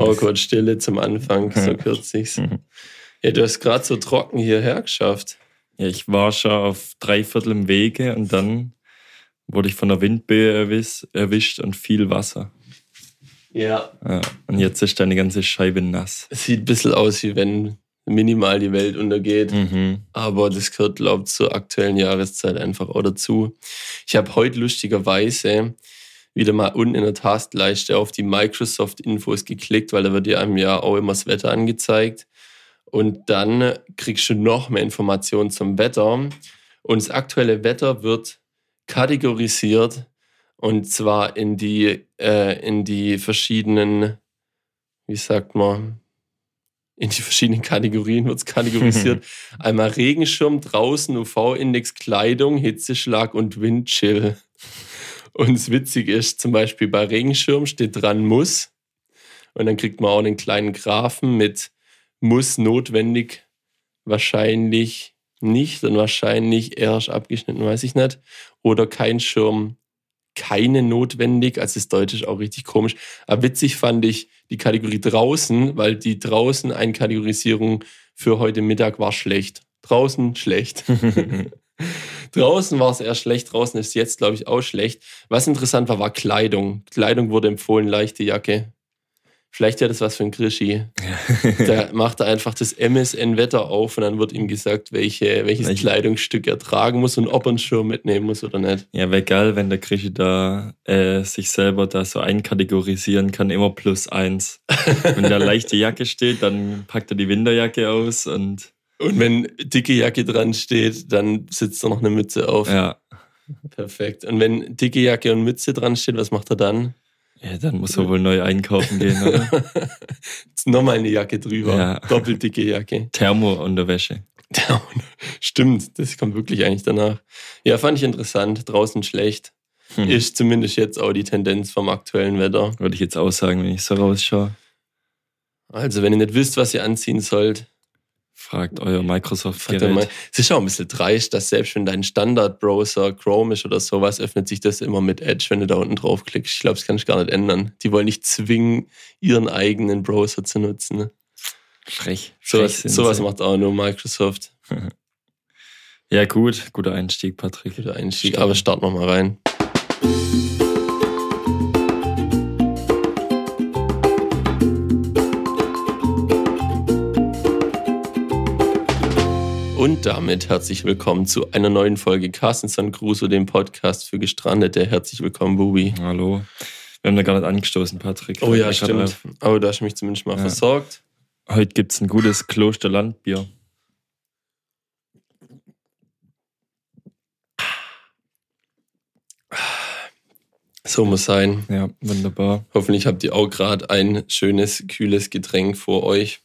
Oh Gott, Stille zum Anfang, so kürzlich. Ja, du hast gerade so trocken hierher geschafft. Ja, ich war schon auf dreiviertel im Wege und dann wurde ich von der Windböe erwisch, erwischt und viel Wasser. Ja. ja. Und jetzt ist deine ganze Scheibe nass. Es sieht ein bisschen aus, wie wenn minimal die Welt untergeht. Mhm. Aber das gehört, glaube ich, zur aktuellen Jahreszeit einfach auch dazu. Ich habe heute lustigerweise wieder mal unten in der Taskleiste auf die Microsoft-Infos geklickt, weil da wird ja einem ja auch immer das Wetter angezeigt. Und dann kriegst du noch mehr Informationen zum Wetter. Und das aktuelle Wetter wird kategorisiert und zwar in die, äh, in die verschiedenen, wie sagt man, in die verschiedenen Kategorien wird es kategorisiert. Einmal Regenschirm, draußen, UV-Index, Kleidung, Hitzeschlag und Windchill. Und das Witzige ist, zum Beispiel bei Regenschirm steht dran muss. Und dann kriegt man auch einen kleinen Graphen mit muss notwendig, wahrscheinlich nicht und wahrscheinlich erst abgeschnitten, weiß ich nicht. Oder kein Schirm, keine notwendig. Also das Deutsch ist auch richtig komisch. Aber witzig fand ich die Kategorie draußen, weil die draußen Einkategorisierung für heute Mittag war schlecht. Draußen schlecht. draußen war es eher schlecht, draußen ist jetzt, glaube ich, auch schlecht. Was interessant war, war Kleidung. Kleidung wurde empfohlen, leichte Jacke. Vielleicht wäre das was für ein Krischi. da macht er einfach das MSN-Wetter auf und dann wird ihm gesagt, welche, welches Welche? Kleidungsstück er tragen muss und ob er einen Schirm mitnehmen muss oder nicht. Ja, wäre geil, wenn der Krischi da äh, sich selber da so einkategorisieren kann, immer plus eins. wenn da leichte Jacke steht, dann packt er die Winterjacke aus und. Und wenn dicke Jacke dran steht, dann sitzt er noch eine Mütze auf. Ja. Perfekt. Und wenn dicke Jacke und Mütze dran steht, was macht er dann? Ja, dann muss er wohl neu einkaufen gehen, oder? Jetzt nochmal eine Jacke drüber. Ja. Doppelt dicke Jacke. Thermo-Unterwäsche. Stimmt, das kommt wirklich eigentlich danach. Ja, fand ich interessant. Draußen schlecht. Hm. Ist zumindest jetzt auch die Tendenz vom aktuellen Wetter. Würde ich jetzt auch sagen, wenn ich so rausschaue. Also, wenn ihr nicht wisst, was ihr anziehen sollt, Fragt euer Microsoft-Gerät. Es ist auch ein bisschen dreist, dass selbst wenn dein Standard-Browser Chrome ist oder sowas, öffnet sich das immer mit Edge, wenn du da unten draufklickst. Ich glaube, das kann ich gar nicht ändern. Die wollen nicht zwingen, ihren eigenen Browser zu nutzen. Frech. Sowas, sowas macht auch nur Microsoft. ja, gut. Guter Einstieg, Patrick. Guter Einstieg, Start. aber starten wir mal rein. Und damit herzlich willkommen zu einer neuen Folge Carsten San Crusoe, dem Podcast für Gestrandete. Herzlich willkommen, Bubi. Hallo. Wir haben da gar nicht angestoßen, Patrick. Oh ja, stimmt. Aber du hast mich zumindest mal ja. versorgt. Heute gibt es ein gutes Klosterlandbier. So muss sein. Ja, wunderbar. Hoffentlich habt ihr auch gerade ein schönes, kühles Getränk vor euch.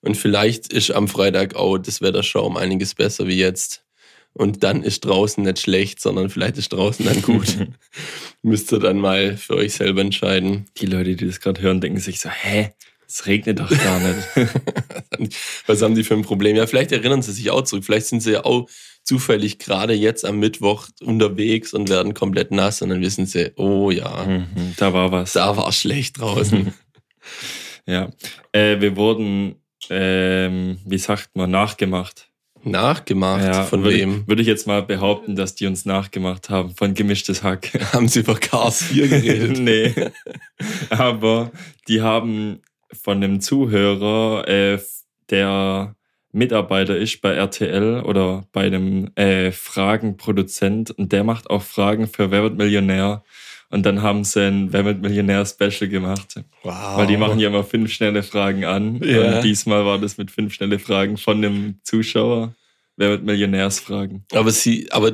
Und vielleicht ist am Freitag auch das Wetter schon um einiges besser wie jetzt. Und dann ist draußen nicht schlecht, sondern vielleicht ist draußen dann gut. Müsst ihr dann mal für euch selber entscheiden. Die Leute, die das gerade hören, denken sich so, hä? Es regnet doch gar nicht. Was haben die für ein Problem? Ja, vielleicht erinnern sie sich auch zurück. Vielleicht sind sie ja auch zufällig gerade jetzt am Mittwoch unterwegs und werden komplett nass und dann wissen sie, oh ja, mhm, da war was. Da war schlecht draußen. ja, äh, wir wurden ähm, wie sagt man, nachgemacht. Nachgemacht? Ja, von würde, wem? Würde ich jetzt mal behaupten, dass die uns nachgemacht haben. Von gemischtes Hack. Haben sie über Cars 4 geredet? nee. Aber die haben von einem Zuhörer, äh, der Mitarbeiter ist bei RTL oder bei einem äh, Fragenproduzent und der macht auch Fragen für Wer wird Millionär und dann haben sie ein Wer mit Millionär Special gemacht. Wow. Weil die machen ja immer fünf schnelle Fragen an. Ja. Und diesmal war das mit fünf schnelle Fragen von dem Zuschauer. Wer mit Millionärsfragen. Aber sie, aber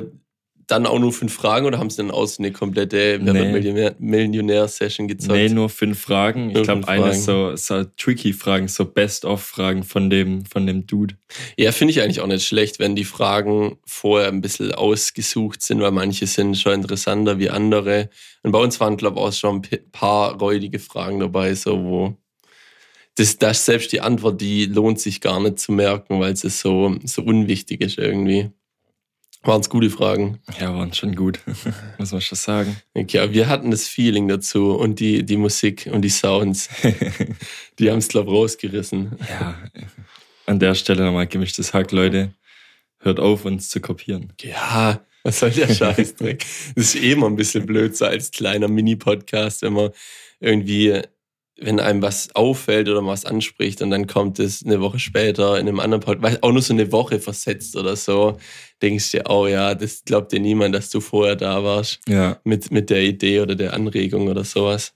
dann auch nur fünf Fragen oder haben sie dann aus eine komplette nee. Millionär-Session gezeigt? Nee, nur fünf Fragen. Ich glaube, eine so, so tricky Fragen, so Best-of-Fragen von dem, von dem Dude. Ja, finde ich eigentlich auch nicht schlecht, wenn die Fragen vorher ein bisschen ausgesucht sind, weil manche sind schon interessanter wie andere. Und bei uns waren, glaube ich, auch schon ein paar räudige Fragen dabei, so wo das, das selbst die Antwort, die lohnt sich gar nicht zu merken, weil es so, so unwichtig ist irgendwie. Waren es gute Fragen? Ja, waren schon gut, muss man schon sagen. Okay, aber wir hatten das Feeling dazu und die, die Musik und die Sounds, die haben es, glaube ich, rausgerissen. Ja, an der Stelle nochmal gemischtes Hack, Leute. Hört auf, uns zu kopieren. Ja, was soll der Scheißdreck? das ist eh immer ein bisschen blöd, so als kleiner Mini-Podcast, wenn man irgendwie wenn einem was auffällt oder was anspricht und dann kommt es eine Woche später in einem anderen Podcast, auch nur so eine Woche versetzt oder so, denkst du dir, oh ja, das glaubt dir niemand, dass du vorher da warst Ja. mit, mit der Idee oder der Anregung oder sowas.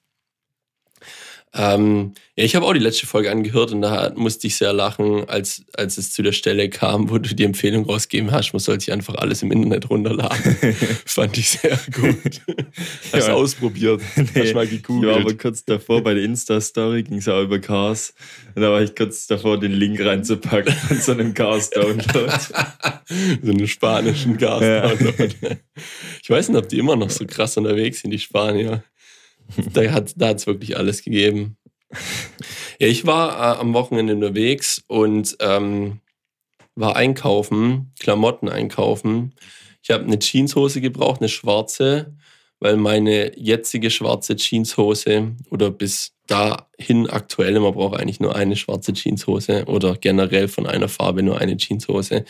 Ähm, ja, ich habe auch die letzte Folge angehört und da musste ich sehr lachen, als, als es zu der Stelle kam, wo du die Empfehlung rausgegeben hast, man soll sich einfach alles im Internet runterladen. Fand ich sehr gut. Hast Ja. ausprobiert? Hast mal Ich war aber gegoogelt? kurz davor bei der Insta-Story, ging es auch über Cars. Und da war ich kurz davor, den Link reinzupacken von so einem Cars-Download. so einen spanischen Gas. Ja. Ich weiß nicht, ob die immer noch so krass unterwegs sind, die Spanier. Da hat hat's wirklich alles gegeben. Ja, ich war äh, am Wochenende unterwegs und ähm, war einkaufen, Klamotten einkaufen. Ich habe eine Jeanshose gebraucht, eine schwarze, weil meine jetzige schwarze Jeanshose oder bis dahin aktuell, man braucht eigentlich nur eine schwarze Jeanshose oder generell von einer Farbe nur eine Jeanshose.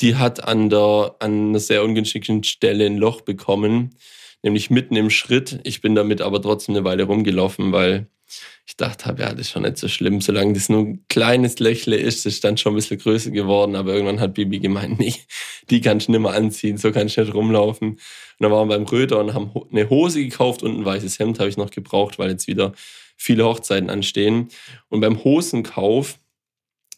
Die hat an der an einer sehr ungünstigen Stelle ein Loch bekommen, nämlich mitten im Schritt. Ich bin damit aber trotzdem eine Weile rumgelaufen, weil ich dachte habe, ja, das ist schon nicht so schlimm, solange das nur ein kleines Lächle ist, das ist dann schon ein bisschen größer geworden, aber irgendwann hat Bibi gemeint, nee, die kannst du nicht mehr anziehen, so kannst du nicht rumlaufen. Und dann waren wir beim Röder und haben eine Hose gekauft und ein weißes Hemd habe ich noch gebraucht, weil jetzt wieder viele Hochzeiten anstehen. Und beim Hosenkauf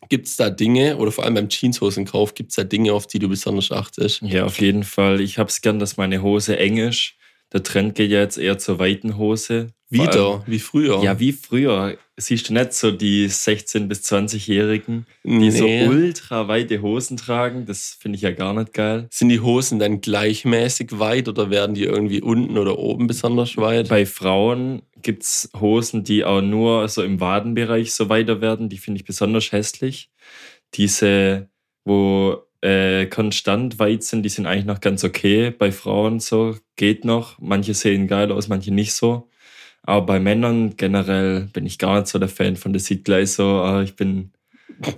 gibt es da Dinge, oder vor allem beim Jeanshosenkauf, gibt es da Dinge, auf die du besonders achtest. Ja, auf jeden Fall. Ich hab's gern, dass meine Hose eng ist. Der Trend geht ja jetzt eher zur weiten Hose. Vor allem- Wieder, wie früher. Ja, wie früher. Siehst du nicht so die 16- bis 20-Jährigen, die so Nee. ultra weite Hosen tragen? Das finde ich ja gar nicht geil. Sind die Hosen dann gleichmäßig weit oder werden die irgendwie unten oder oben besonders weit? Bei Frauen gibt's Hosen, die auch nur so im Wadenbereich so weiter werden. Die finde ich besonders hässlich. Diese, wo äh, konstant weit sind, die sind eigentlich noch ganz okay. Bei Frauen so geht noch. Manche sehen geil aus, manche nicht so. Aber bei Männern generell bin ich gar nicht so der Fan von. Das sieht gleich so, ah, ich bin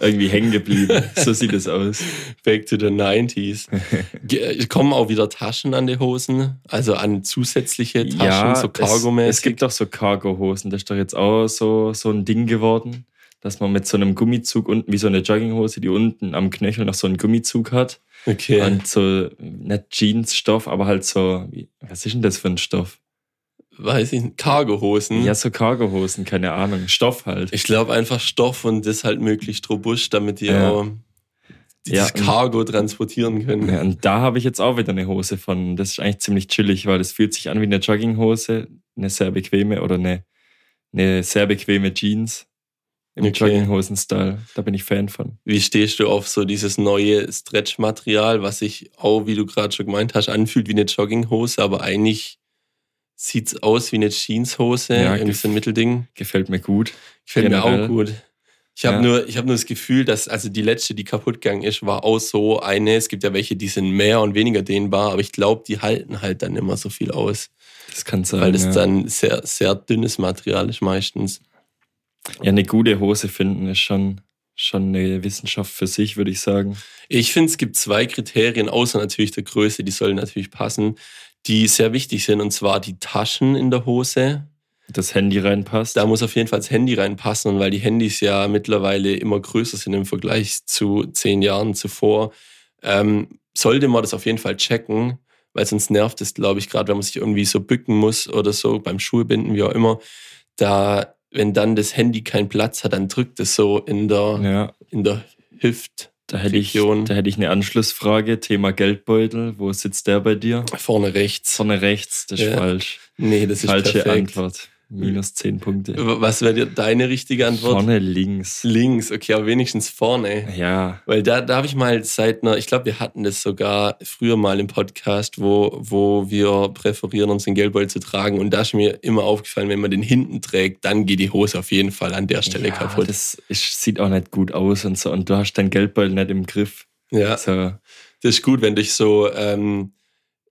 irgendwie hängen geblieben. so sieht es aus. Back to the 90s. Ge- Kommen auch wieder Taschen an die Hosen? Also an zusätzliche Taschen, so es, cargomäßig? es gibt auch so Cargo-Hosen. Das ist doch jetzt auch so, so ein Ding geworden, dass man mit so einem Gummizug unten, wie so eine Jogginghose, die unten am Knöchel noch so einen Gummizug hat. Okay. Und so, nicht Jeansstoff, aber halt so, was ist denn das für ein Stoff? Weiß ich nicht. Cargohosen? Ja, so Cargo-Hosen, keine Ahnung. Stoff halt. Ich glaube einfach Stoff und das halt möglichst robust, damit die Ja. auch dieses Ja, und- Cargo transportieren können. Ja, und da habe ich jetzt auch wieder eine Hose von. Das ist eigentlich ziemlich chillig, weil das fühlt sich an wie eine Jogginghose, eine sehr bequeme oder eine, eine sehr bequeme Jeans im Okay. Jogginghosen-Style. Da bin ich Fan von. Wie stehst du auf so dieses neue Stretch-Material, was sich auch, wie du gerade schon gemeint hast, anfühlt wie eine Jogginghose, aber eigentlich sieht's aus wie eine Jeanshose, Ja, irgendwie gef- so ein Mittelding. Gefällt mir gut. Gefällt mir Generell. auch gut. Ich habe Ja. nur, ich hab nur das Gefühl, dass also die letzte, die kaputt gegangen ist, war auch so eine. Es gibt ja welche, die sind mehr und weniger dehnbar, aber ich glaube, die halten halt dann immer so viel aus, Das kann sein. weil das ja. dann sehr, sehr dünnes Material ist meistens. Ja, eine gute Hose finden ist schon, schon eine Wissenschaft für sich, würde ich sagen. Ich finde, es gibt zwei Kriterien, außer natürlich der Größe, die sollen natürlich passen, die sehr wichtig sind, und zwar die Taschen in der Hose. Das Handy reinpasst. Da muss auf jeden Fall das Handy reinpassen, und weil die Handys ja mittlerweile immer größer sind im Vergleich zu zehn Jahren zuvor, ähm, sollte man das auf jeden Fall checken, weil sonst nervt es, glaube ich, gerade wenn man sich irgendwie so bücken muss oder so beim Schuhebinden, wie auch immer. Da, wenn dann das Handy keinen Platz hat, dann drückt es so in der, ja, in der Hüft. da hätte, ich, da hätte ich eine Anschlussfrage. Thema Geldbeutel. Wo sitzt der bei dir? Vorne rechts. Vorne rechts, das ist Ja. falsch. Nee, das ist Falsche perfekt. Antwort. Minus 10 Punkte. Was wäre dir deine richtige Antwort? Vorne links. Links, okay, aber wenigstens vorne. Ja, Weil da, da habe ich mal seit einer, ich glaube, wir hatten das sogar früher mal im Podcast, wo, wo wir präferieren, unseren Geldbeutel zu tragen. Und da ist mir immer aufgefallen, wenn man den hinten trägt, dann geht die Hose auf jeden Fall an der Stelle ja kaputt. das ist, sieht auch nicht gut aus und so. Und du hast dein Geldbeutel nicht im Griff. Ja, So, Das ist gut, wenn durch so ähm,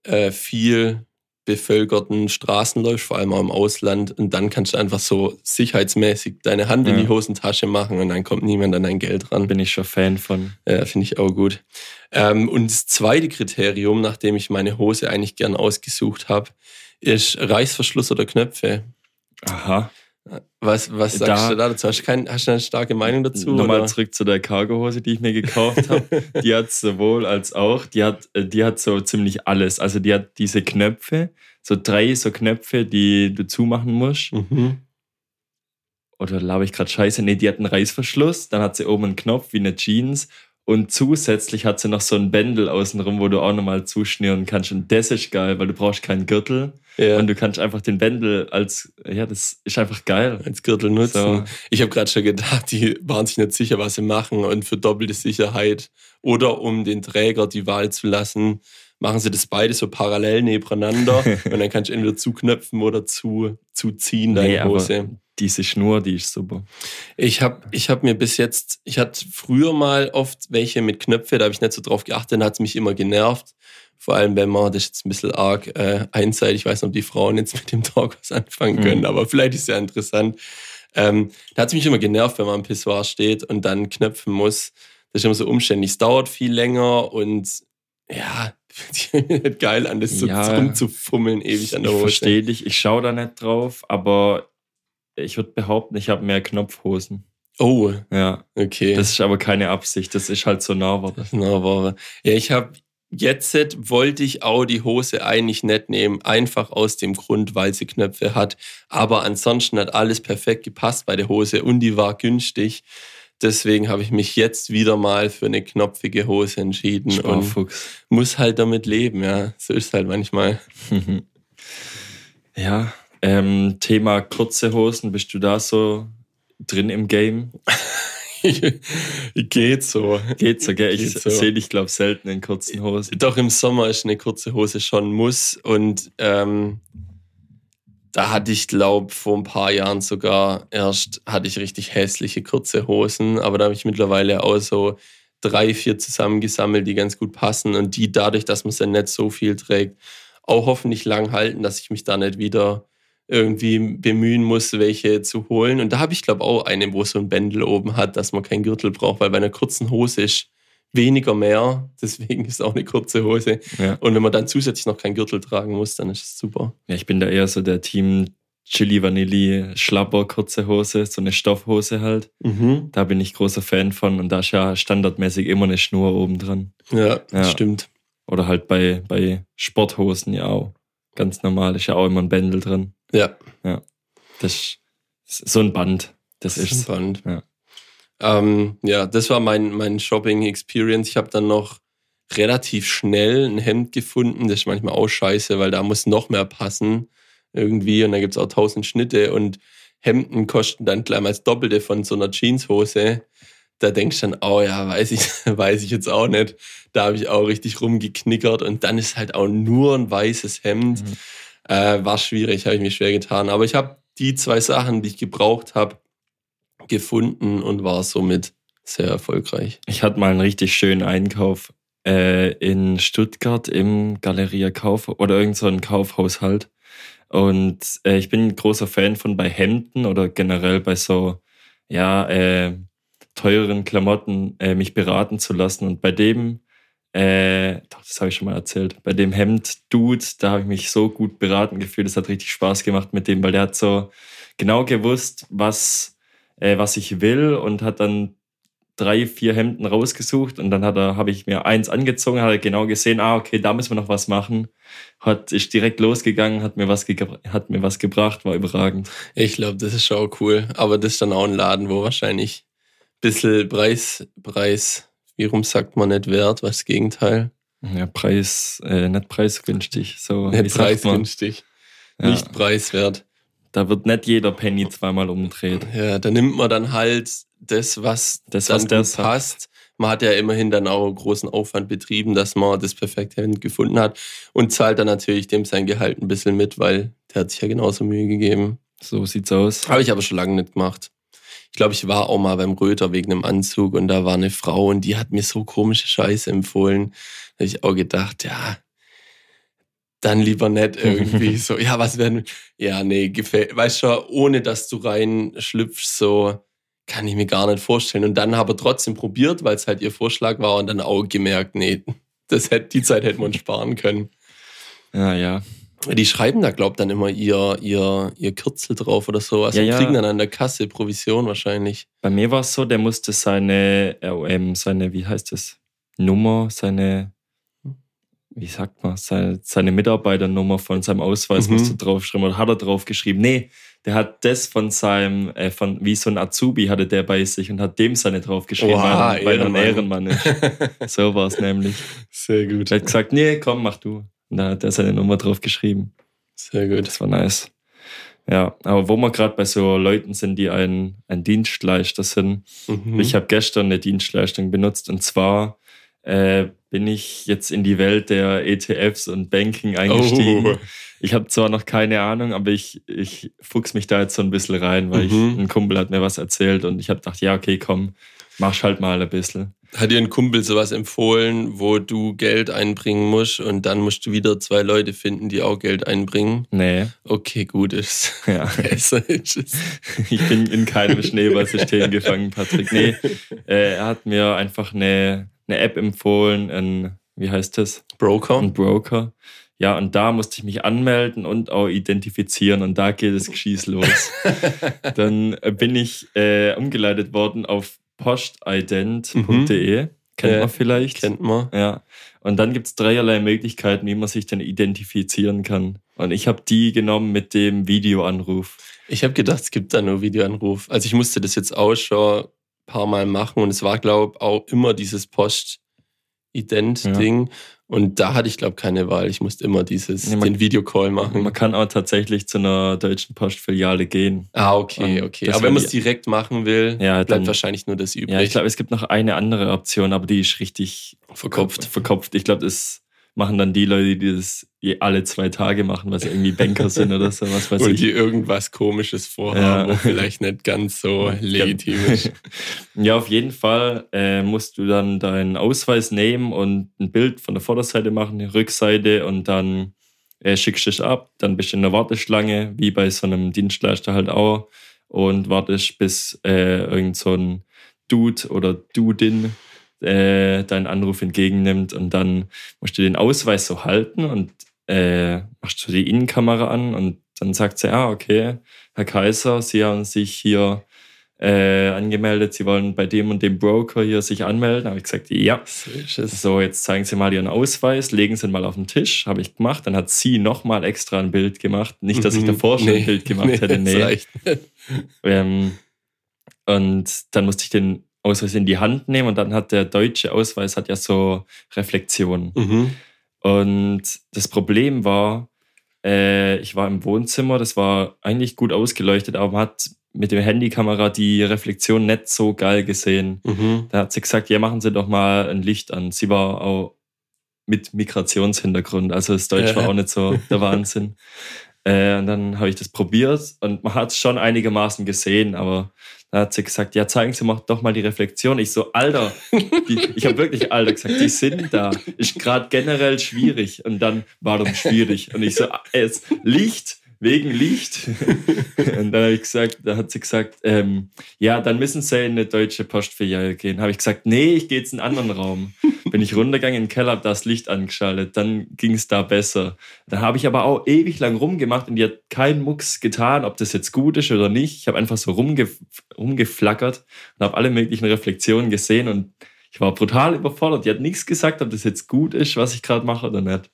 äh, viel bevölkerten Straßen läufst, vor allem auch im Ausland, und dann kannst du einfach so sicherheitsmäßig deine Hand ja. in die Hosentasche machen und dann kommt niemand an dein Geld ran. Bin ich schon Fan von. Ja, finde ich auch gut. Ähm, und das zweite Kriterium, nachdem ich meine Hose eigentlich gern ausgesucht habe, ist Reißverschluss oder Knöpfe. Aha. Was, was sagst da, du da dazu? Hast du, kein, hast du eine starke Meinung dazu? Nochmal oder? zurück zu der Cargohose, die ich mir gekauft habe. die hat sowohl als auch, die hat, äh, die hat so ziemlich alles. Also die hat diese Knöpfe, so drei so Knöpfe, die du zumachen musst. Mhm. Oder labe ich gerade Scheiße? Nee, die hat einen Reißverschluss, dann hat sie oben einen Knopf wie eine Jeans und zusätzlich hat sie noch so ein Bändel außenrum, wo du auch nochmal zuschnüren kannst. Und das ist geil, weil du brauchst keinen Gürtel. Ja. Und du kannst einfach den Bändel als, ja, das ist einfach geil. Als Gürtel nutzen. So. Ich habe gerade schon gedacht, die waren sich nicht sicher, was sie machen. Und für doppelte Sicherheit oder um den Träger die Wahl zu lassen, machen sie das beide so parallel nebeneinander. und dann kannst du entweder zuknöpfen oder zu, zuziehen, deine nee, Hose diese Schnur, die ist super. Ich habe ich hab mir bis jetzt, ich hatte früher mal oft welche mit Knöpfe, da habe ich nicht so drauf geachtet, dann hat es mich immer genervt. Vor allem, wenn man, das ist jetzt ein bisschen arg äh, einseitig, ich weiß nicht, ob die Frauen jetzt mit dem Talk was anfangen können, mhm. aber vielleicht ist es ja interessant. Ähm, da hat es mich immer genervt, wenn man am Pissoir steht und dann knöpfen muss. Das ist immer so umständlich. Es dauert viel länger und ja, nicht geil an, das ja, so rumzufummeln ewig an der Hose. Ich verstehe dich, ich schaue da nicht drauf, aber ich würde behaupten, ich habe mehr Knopfhosen. Oh. Ja. Okay. Das ist aber keine Absicht. Das ist halt so Nahware. Nahware. Ja, ich habe jetzt wollte ich auch die Hose eigentlich nicht nehmen, einfach aus dem Grund, weil sie Knöpfe hat. Aber ansonsten hat alles perfekt gepasst bei der Hose und die war günstig. Deswegen habe ich mich jetzt wieder mal für eine knopfige Hose entschieden Sparfuchs. und muss halt damit leben. Ja, so ist es halt manchmal. ja, ähm, Thema kurze Hosen, bist du da so drin im Game? Geht so. Geht so, gell? Ich so. sehe dich, glaube selten in kurzen Hosen. Doch im Sommer ist eine kurze Hose schon Muss. Und ähm, da hatte ich, glaube vor ein paar Jahren sogar erst, hatte ich richtig hässliche kurze Hosen. Aber da habe ich mittlerweile auch so drei, vier zusammengesammelt, die ganz gut passen. Und die dadurch, dass man sie nicht so viel trägt, auch hoffentlich lang halten, dass ich mich da nicht wieder irgendwie bemühen muss, welche zu holen. Und da habe ich, glaube auch eine, wo so ein Bändel oben hat, dass man keinen Gürtel braucht, weil bei einer kurzen Hose ist weniger mehr. Deswegen ist auch eine kurze Hose. Ja. Und wenn man dann zusätzlich noch keinen Gürtel tragen muss, dann ist es super. Ja, ich bin da eher so der Team Chili Vanilli Schlapper kurze Hose, so eine Stoffhose halt. Mhm. Da bin ich großer Fan von und da ist ja standardmäßig immer eine Schnur oben dran. Ja, ja. stimmt. Oder halt bei, bei Sporthosen ja auch. Ganz normal, ist ja auch immer ein Bändel drin. Ja. Ja. Das ist so ein Band. Das, das ist ein Band. Ja. Ähm, ja, das war mein, mein Shopping-Experience. Ich habe dann noch relativ schnell ein Hemd gefunden. Das ist manchmal auch scheiße, weil da muss noch mehr passen irgendwie. Und da gibt es auch tausend Schnitte und Hemden kosten dann gleich mal das Doppelte von so einer Jeanshose. Da denkst du dann, oh ja, weiß ich, weiß ich jetzt auch nicht. Da habe ich auch richtig rumgeknickert und dann ist halt auch nur ein weißes Hemd. Mhm. Äh, war schwierig, habe ich mir schwer getan. Aber ich habe die zwei Sachen, die ich gebraucht habe, gefunden und war somit sehr erfolgreich. Ich hatte mal einen richtig schönen Einkauf äh, in Stuttgart im Galeria Kauf oder irgend so Kaufhaushalt. Und äh, ich bin ein großer Fan von bei Hemden oder generell bei so, ja, äh, teuren Klamotten äh, mich beraten zu lassen. Und bei dem äh, doch, das habe ich schon mal erzählt. Bei dem Hemd-Dude, da habe ich mich so gut beraten gefühlt. Es hat richtig Spaß gemacht mit dem, weil der hat so genau gewusst, was, äh, was ich will und hat dann drei, vier Hemden rausgesucht und dann habe ich mir eins angezogen, hat er genau gesehen, ah, okay, da müssen wir noch was machen. Hat, ist direkt losgegangen, hat mir was, hat mir was gebracht, war überragend. Ich glaube, das ist schon cool. Aber das ist dann auch ein Laden, wo wahrscheinlich ein bisschen Preis, Preis Warum sagt man nicht wert? Was Gegenteil? Ja, Preis, äh, nicht preisgünstig. So, nicht preisgünstig. Ja. Nicht preiswert. Da wird nicht jeder Penny zweimal umdreht. Ja, da nimmt man dann halt das, was das, dann was passt. Man hat ja immerhin dann auch großen Aufwand betrieben, dass man das perfekte Hemd gefunden hat und zahlt dann natürlich dem sein Gehalt ein bisschen mit, weil der hat sich ja genauso Mühe gegeben. So sieht's aus. Habe ich aber schon lange nicht gemacht. Ich glaube, ich war auch mal beim Röter wegen einem Anzug und da war eine Frau und die hat mir so komische Scheiße empfohlen. Da habe ich auch gedacht, ja, dann lieber nicht irgendwie so, ja, was werden, ja, nee, gefällt, weißt du, ohne dass du reinschlüpfst, so, kann ich mir gar nicht vorstellen. Und dann habe ich trotzdem probiert, weil es halt ihr Vorschlag war und dann auch gemerkt, nee, das hätte, die Zeit hätte man sparen können. Ja, ja. Die schreiben da, glaubt dann immer ihr, ihr, ihr Kürzel drauf oder so. Also Ja, ja. kriegen dann an der Kasse Provision wahrscheinlich. Bei mir war es so, der musste seine, ähm, seine, wie heißt das? Nummer, seine, wie sagt man, seine, seine Mitarbeiternummer von seinem Ausweis Mhm. musste draufschreiben oder hat er draufgeschrieben? Nee, der hat das von seinem, äh, von, wie so ein Azubi hatte der bei sich und hat dem seine draufgeschrieben, Oha, weil, er- weil er ein Ehrenmann. Ehrenmann ist. So war es nämlich. Sehr gut. Er hat gesagt, nee, komm, mach du. Und da hat er seine Nummer draufgeschrieben. Sehr gut. Das war nice. Ja, aber wo wir gerade bei so Leuten sind, die ein, ein Dienstleister sind, Mhm. ich habe gestern eine Dienstleistung benutzt und zwar äh, bin ich jetzt in die Welt der ETFs und Banking eingestiegen. Oh. Ich habe zwar noch keine Ahnung, aber ich, ich fuchs mich da jetzt so ein bisschen rein, weil Mhm. ich, ein Kumpel hat mir was erzählt und ich habe gedacht, ja, okay, komm, mach halt mal ein bisschen. Hat dir ein Kumpel sowas empfohlen, wo du Geld einbringen musst und dann musst du wieder zwei Leute finden, die auch Geld einbringen? Nee, Okay, gut ist. ja. Besser ist es. Ich bin in keinem Schneeballsystem gefangen, Patrick. Nee, äh, er hat mir einfach eine, eine App empfohlen, ein, wie heißt das? Broker? Ein Broker. Ja, und da musste ich mich anmelden und auch identifizieren und da geht das Geschieß los. Dann bin ich äh, umgeleitet worden auf postident.de. Kennt Ja, man vielleicht? Kennt man. Ja. Und dann gibt es dreierlei Möglichkeiten, wie man sich dann identifizieren kann. Und ich habe die genommen mit dem Videoanruf. Ich habe gedacht, es gibt da nur Videoanruf. Also ich musste das jetzt auch schon ein paar Mal machen und es war, glaube ich, auch immer dieses Post-Ident-Ding. Und da hatte ich, glaube ich, keine Wahl. Ich musste immer dieses, Ja, man- den Videocall machen. Man kann auch tatsächlich zu einer deutschen Postfiliale gehen. ah, okay, Und okay. Aber wenn man es direkt machen will, Ja, bleibt dann- wahrscheinlich nur das übrig. Ja, ich glaube, es gibt noch eine andere Option, aber die ist richtig Verkopft. verkopft. Ich glaube, das machen dann die Leute, die das alle zwei Tage machen, weil sie irgendwie Banker sind oder so, was weiß Und ich. die irgendwas Komisches vorhaben, Ja. wo vielleicht nicht ganz so legitim ist. Ja, auf jeden Fall äh, musst du dann deinen Ausweis nehmen und ein Bild von der Vorderseite machen, die Rückseite und dann äh, schickst du es ab. Dann bist du in der Warteschlange, wie bei so einem Dienstleister halt auch, und wartest, bis äh, irgend so ein Dude oder Dudin äh, deinen Anruf entgegennimmt und dann musst du den Ausweis so halten und äh, machst du die Innenkamera an und dann sagt sie, ah, okay, Herr Kaiser, Sie haben sich hier äh, angemeldet, Sie wollen bei dem und dem Broker hier sich anmelden. Habe ich gesagt, ja. So jetzt zeigen Sie mal Ihren Ausweis, legen Sie ihn mal auf den Tisch. Habe ich gemacht. Dann hat sie nochmal extra ein Bild gemacht. Nicht, dass ich Mhm. davor schon Nee. ein Bild gemacht hätte, nee. reicht nicht. Ähm, und dann musste ich den Ausweis in die Hand nehmen und dann hat der deutsche Ausweis hat ja so Reflexionen. Mhm. Und das Problem war, äh, ich war im Wohnzimmer, das war eigentlich gut ausgeleuchtet, aber man hat mit der Handykamera die Reflexion nicht so geil gesehen. Mhm. Da hat sie gesagt, ja, machen Sie doch mal ein Licht an. Sie war auch mit Migrationshintergrund, also das Deutsch war Ja. auch nicht so der Wahnsinn. Äh, und dann habe ich das probiert und man hat es schon einigermaßen gesehen, aber da hat sie gesagt, ja, zeigen Sie doch mal die Reflexion. Ich so, Alter, die, ich habe wirklich Alter gesagt, die sind da. Ist gerade generell schwierig. Und dann war dann schwierig. Und ich so, es Licht, wegen Licht. Und dann habe ich gesagt, da hat sie gesagt, ähm, ja, dann müssen Sie in eine deutsche Postfiliale gehen. Habe ich gesagt, nee, ich gehe jetzt in einen anderen Raum. Bin ich runtergegangen in den Keller, habe das Licht angeschaltet, dann ging es da besser. Dann habe ich aber auch ewig lang rumgemacht und die hat keinen Mucks getan, ob das jetzt gut ist oder nicht. Ich habe einfach so rumge rumgeflackert und habe alle möglichen Reflexionen gesehen und ich war brutal überfordert. Die hat nichts gesagt, ob das jetzt gut ist, was ich gerade mache oder nicht.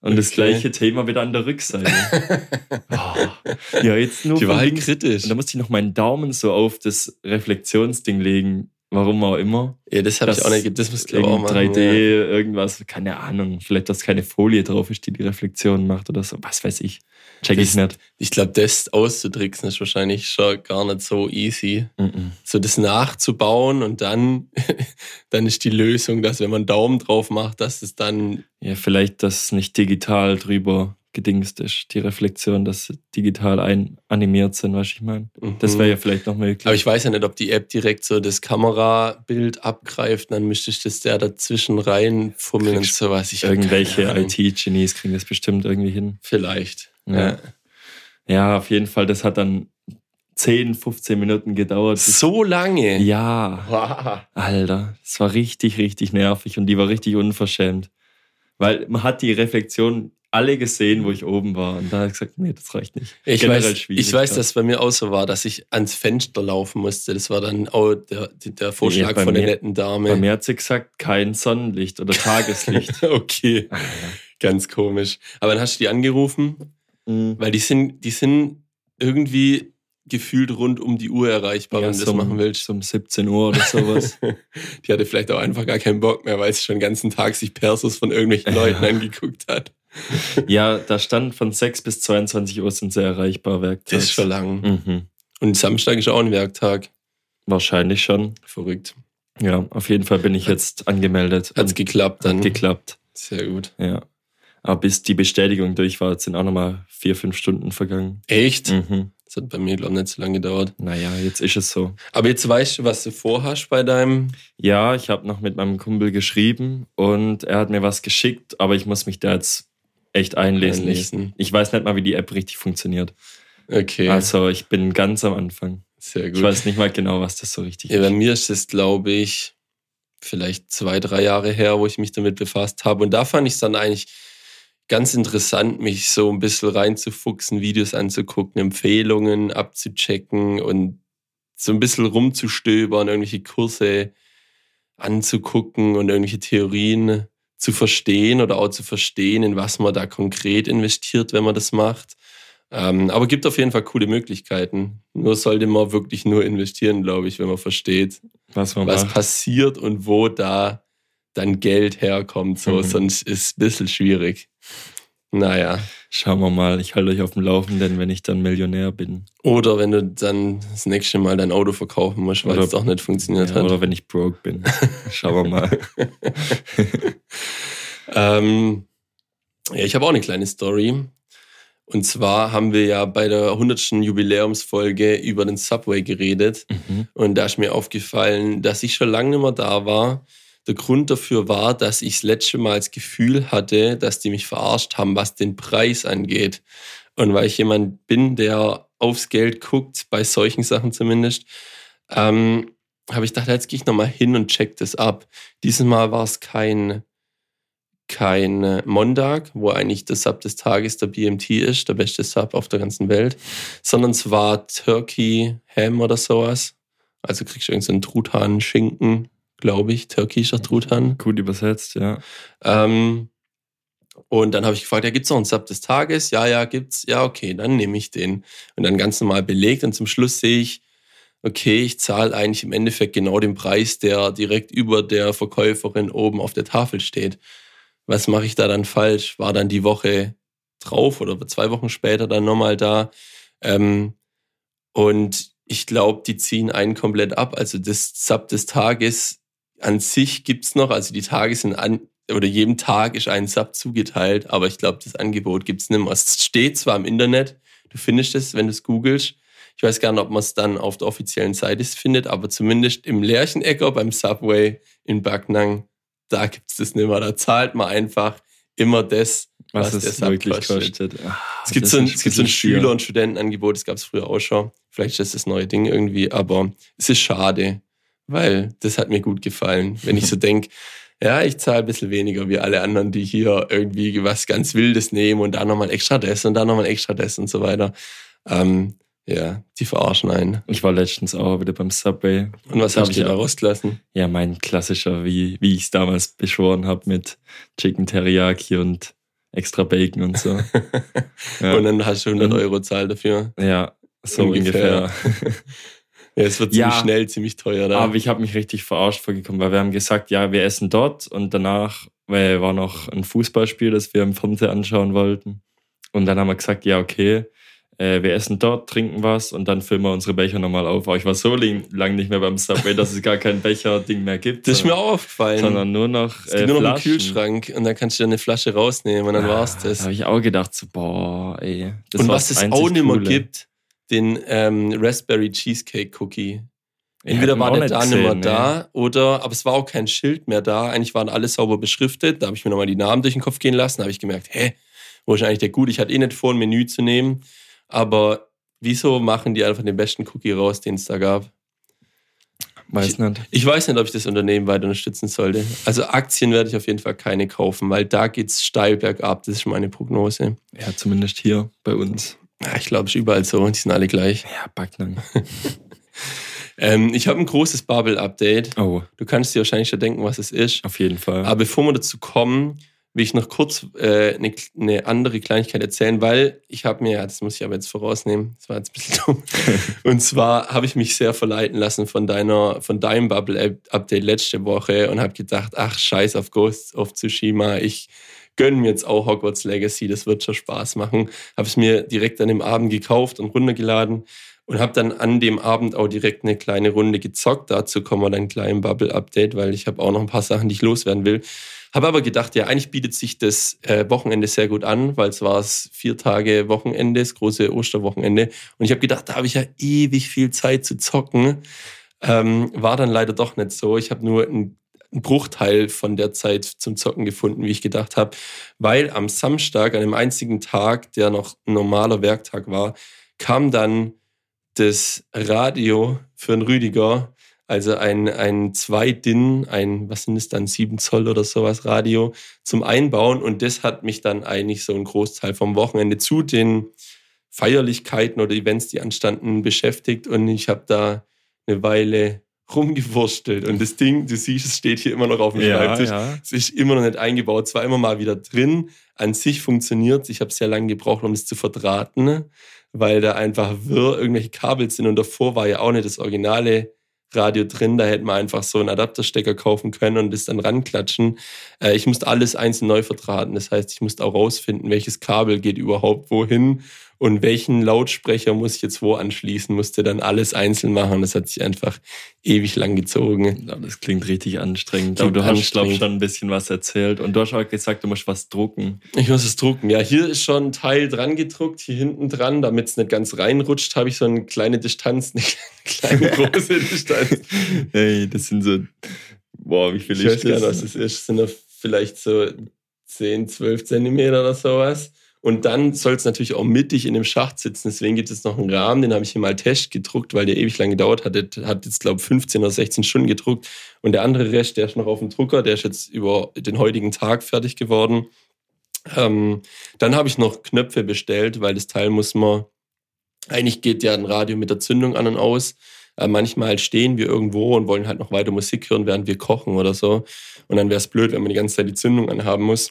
Und das Okay. gleiche Thema wieder an der Rückseite. oh, ja, jetzt nur Die war halt kritisch. Und da musste ich noch meinen Daumen so auf das Reflexionsding legen. Warum auch immer. Ja, das habe ich Das auch nicht. Das müsste ich auch machen. 3D, Ja. irgendwas, keine Ahnung. Vielleicht, dass keine Folie drauf ist, die die Reflexion macht oder so. Was weiß ich. Check ich Das- nicht. Ich glaube, das auszutricksen ist wahrscheinlich schon gar nicht so easy. Mhm. So das nachzubauen und dann, dann ist die Lösung, dass wenn man Daumen drauf macht, dass es dann, Ja, vielleicht, dass nicht digital drüber gedingst ist, die Reflexion, dass sie digital ein animiert sind, was ich meine. Das wäre ja vielleicht noch möglich. Aber ich weiß ja nicht, ob die App direkt so das Kamerabild abgreift, dann müsste ich das der dazwischen reinfummeln und sowas. Ich Irgendwelche. IT-Genies kriegen das bestimmt irgendwie hin. Vielleicht. Ja. Ja. Auf jeden Fall, das hat dann 10, 15 Minuten gedauert. So lange. Ja, Wow. Alter, es war richtig, richtig nervig und die war richtig unverschämt. Weil man hat die Reflexion alle gesehen, wo ich oben war. Und da habe ich gesagt, nee, das reicht nicht. Ich Generell weiß, schwierig, ich weiß, ja. dass es bei mir auch so war, dass ich ans Fenster laufen musste. Das war dann auch der, der Vorschlag bei von der mir- netten Dame. Bei mir hat sie gesagt, kein Sonnenlicht oder Tageslicht. okay, Alter. ganz komisch. Aber dann hast du die angerufen, Mhm. weil die sind, die sind irgendwie gefühlt rund um die Uhr erreichbar, wenn du das so machen willst. Um 17 Uhr oder sowas. Die hatte vielleicht auch einfach gar keinen Bock mehr, weil sie schon den ganzen Tag sich Persos von irgendwelchen Leuten angeguckt hat. ja, da stand von 6 bis 22 Uhr sind sie erreichbar, werktags. Das ist schon lang. Mhm. Und Samstag ist auch ein Werktag. Wahrscheinlich schon. Verrückt. Ja, auf jeden Fall bin ich jetzt angemeldet. Hat's geklappt dann? hat geklappt. Sehr gut. Ja. Aber bis die Bestätigung durch war, sind auch nochmal vier, fünf Stunden vergangen. Echt? Mhm. Das hat bei mir, glaube ich, nicht so lange gedauert. Naja, jetzt ist es so. Aber jetzt weißt du, was du vorhast bei deinem. Ja, ich habe noch mit meinem Kumpel geschrieben und er hat mir was geschickt, aber ich muss mich da jetzt echt einlesen. Ich, Einlesen. ich weiß nicht mal, wie die App richtig funktioniert. Okay, Also ich bin ganz am Anfang. sehr Ich gut. weiß nicht mal genau, was das so richtig Ja, bei ist. mir ist es, glaube ich, vielleicht zwei, drei Jahre her, wo ich mich damit befasst habe. Und da fand ich es dann eigentlich ganz interessant, mich so ein bisschen reinzufuchsen, Videos anzugucken, Empfehlungen abzuchecken und so ein bisschen rumzustöbern, irgendwelche Kurse anzugucken und irgendwelche Theorien zu verstehen oder auch zu verstehen, in was man da konkret investiert, wenn man das macht. Ähm, aber gibt auf jeden Fall coole Möglichkeiten. Nur sollte man wirklich nur investieren, glaube ich, wenn man versteht, Was man was macht. passiert und wo da dann Geld herkommt. So, Mhm. sonst ist es ein bisschen schwierig. Naja. Schauen wir mal. Ich halte euch auf dem Laufenden, wenn ich dann Millionär bin. Oder wenn du dann das nächste Mal dein Auto verkaufen musst, weil Oder- es doch nicht funktioniert Ja, hat. oder wenn ich broke bin. Schauen wir mal. Ähm, ja, ich habe auch eine kleine Story. Und zwar haben wir ja bei der 100. Jubiläumsfolge über den Subway geredet. Mhm. Und da ist mir aufgefallen, dass ich schon lange nicht mehr da war. Der Grund dafür war, dass ich das letzte Mal das Gefühl hatte, dass die mich verarscht haben, was den Preis angeht. Und weil ich jemand bin, der aufs Geld guckt, bei solchen Sachen zumindest, ähm, habe ich gedacht, jetzt gehe ich nochmal hin und check das ab. Dieses Mal war es kein, kein äh, Montag, wo eigentlich der Sub des Tages der BMT ist, der beste Sub auf der ganzen Welt, sondern es war Turkey Ham oder sowas. Also kriegst du irgendeinen so Truthahn, Schinken, glaube ich, türkischer Truthahn. Gut übersetzt, ja. Ähm, und dann habe ich gefragt, ja, gibt's noch einen Sub des Tages? Ja, ja, gibt's. Ja, okay, dann nehme ich den. Und dann ganz normal belegt und zum Schluss sehe ich, okay, ich zahle eigentlich im Endeffekt genau den Preis, der direkt über der Verkäuferin oben auf der Tafel steht. Was mache ich da dann falsch? War dann die Woche drauf oder zwei Wochen später dann nochmal da. Ähm, und ich glaube, die ziehen einen komplett ab. Also das Sub des Tages an sich gibt's noch. Also die Tage sind an, oder jedem Tag ist ein Sub zugeteilt, aber ich glaube, das Angebot gibt's nicht mehr. Es steht zwar im Internet, du findest es, wenn du es googelst. Ich weiß gar nicht, ob man es dann auf der offiziellen Seite findet, aber zumindest im Lerchenecker beim Subway in Backnang, da gibt's das nicht mehr. Da zahlt man einfach immer das, Was, Was der es Sub wirklich kostet. kostet. Ah, es gibt so ein, es gibt so ein Schüler- und Studentenangebot, das gab es früher auch schon. Vielleicht ist das das neue Ding irgendwie, aber es ist schade, weil das hat mir gut gefallen. Wenn ich so denke, ja, ich zahle ein bisschen weniger wie alle anderen, die hier irgendwie was ganz Wildes nehmen und da nochmal extra das und da nochmal extra das und so weiter. Ähm, ja, die verarschen einen. Ich war letztens auch wieder beim Subway. Und was Da hast hab du ich da rausgelassen? Ja, mein klassischer, wie, wie ich es damals beschworen habe mit Chicken Teriyaki und extra Bacon und so. Ja. Und dann hast du 100 Und- Euro Zahl dafür. ja, so Ungefähr. ungefähr. Ja, es wird Ja. ziemlich schnell, ziemlich teuer da. Aber ich habe mich richtig verarscht vorgekommen, weil wir haben gesagt, ja, wir essen dort und danach weil war noch ein Fußballspiel, das wir im Fernsehen anschauen wollten. Und dann haben wir gesagt, ja, okay, äh, wir essen dort, trinken was und dann füllen wir unsere Becher nochmal auf. Aber ich war so lange nicht mehr beim Subway, dass es gar kein Becher-Ding mehr gibt. Das ist mir auch aufgefallen. Sondern nur noch. Es gibt äh, nur noch einen. Kühlschrank und dann kannst du dir eine Flasche rausnehmen und dann Ah, war's Da das. habe ich auch gedacht, so, boah, ey. Und was es auch nicht mehr gibt, den ähm, Raspberry Cheesecake Cookie. Entweder war der da nicht mehr da oder, aber es war auch kein Schild mehr da. Eigentlich waren alle sauber beschriftet. Da habe ich mir nochmal die Namen durch den Kopf gehen lassen. Da habe ich gemerkt, hä, wo ist eigentlich der gut? Ich hatte eh nicht vor, ein Menü zu nehmen. Aber wieso machen die einfach den besten Cookie raus, den es da gab? Weiß nicht. Ich weiß nicht, ob ich das Unternehmen weiter unterstützen sollte. Also Aktien werde ich auf jeden Fall keine kaufen, weil da geht's steil bergab. Das ist schon meine Prognose. Ja, zumindest hier bei uns. Ja, ich glaube, es ist überall so. Die sind alle gleich. Ja, Backnang. Ähm, ich habe ein großes Bubble-Update. Oh, Du kannst dir wahrscheinlich schon denken, was es ist. auf jeden Fall. Aber bevor wir dazu kommen, will ich noch kurz äh, eine, eine andere Kleinigkeit erzählen, weil ich habe mir, das muss ich aber jetzt vorausnehmen, das war jetzt ein bisschen dumm. Und zwar habe ich mich sehr verleiten lassen von deiner, von deinem Bubble-Update letzte Woche und habe gedacht, ach scheiß auf Ghost of Tsushima, ich gönne mir jetzt auch Hogwarts Legacy, das wird schon Spaß machen. Habe es mir direkt an dem Abend gekauft und runtergeladen und habe dann an dem Abend auch direkt eine kleine Runde gezockt. Dazu kommen wir dann gleich im Bubble-Update, weil ich habe auch noch ein paar Sachen, die ich loswerden will. Habe aber gedacht, ja, eigentlich bietet sich das äh, Wochenende sehr gut an, weil es war es vier Tage Wochenende, das große Osterwochenende. Und ich habe gedacht, da habe ich ja ewig viel Zeit zu zocken. Ähm, war dann leider doch nicht so. Ich habe nur einen, einen Bruchteil von der Zeit zum Zocken gefunden, wie ich gedacht habe, weil am Samstag, an dem einzigen Tag, der noch ein normaler Werktag war, kam dann das Radio für den Rüdiger, also ein, ein 2-DIN, ein, was sind es dann, 7 Zoll oder sowas Radio zum Einbauen. Und das hat mich dann eigentlich so einen Großteil vom Wochenende zu den Feierlichkeiten oder Events, die anstanden, beschäftigt. Und ich habe da eine Weile rumgewurstelt. Und das Ding, du siehst, es steht hier immer noch auf dem ja, Schreibtisch. ja. Es ist immer noch nicht eingebaut, zwar immer mal wieder drin. An sich funktioniert Ich habe sehr lange gebraucht, um es zu verdrahten, weil da einfach wirr irgendwelche Kabel sind. Und davor war ja auch nicht das originale Radio drin. Da hätte man einfach so einen Adapterstecker kaufen können und das dann ranklatschen. Äh, ich musste alles einzeln neu verdrahten. Das heißt, ich musste auch rausfinden, welches Kabel geht überhaupt wohin und welchen Lautsprecher muss ich jetzt wo anschließen. Musste dann alles einzeln machen. Das hat sich einfach ewig lang gezogen. Das klingt richtig anstrengend. Klingt Aber du hast, glaube ich, schon ein bisschen was erzählt. Und du hast auch gesagt, du musst was drucken. Ich muss es drucken. Ja, hier ist schon ein Teil dran gedruckt, hier hinten dran, damit es nicht ganz reinrutscht, habe ich so eine kleine Distanz, eine kleine große Distanz. Hey, das sind so. Boah, wie viel Ich ist weiß gar nicht, was das? ist. Das sind vielleicht so 10, 12 Zentimeter oder sowas. Und dann soll es natürlich auch mittig in dem Schacht sitzen. Deswegen gibt es noch einen Rahmen, den habe ich hier mal Test gedruckt, weil der ewig lang gedauert hat. Hat jetzt, glaube ich, 15 oder 16 Stunden gedruckt. Und der andere Rest, der ist noch auf dem Drucker, der ist jetzt über den heutigen Tag fertig geworden. Ähm, dann habe ich noch Knöpfe bestellt, weil das Teil muss man, eigentlich geht ja ein Radio mit der Zündung an und aus. Äh, manchmal stehen wir irgendwo und wollen halt noch weiter Musik hören, während wir kochen oder so. Und dann wäre es blöd, wenn man die ganze Zeit die Zündung anhaben muss.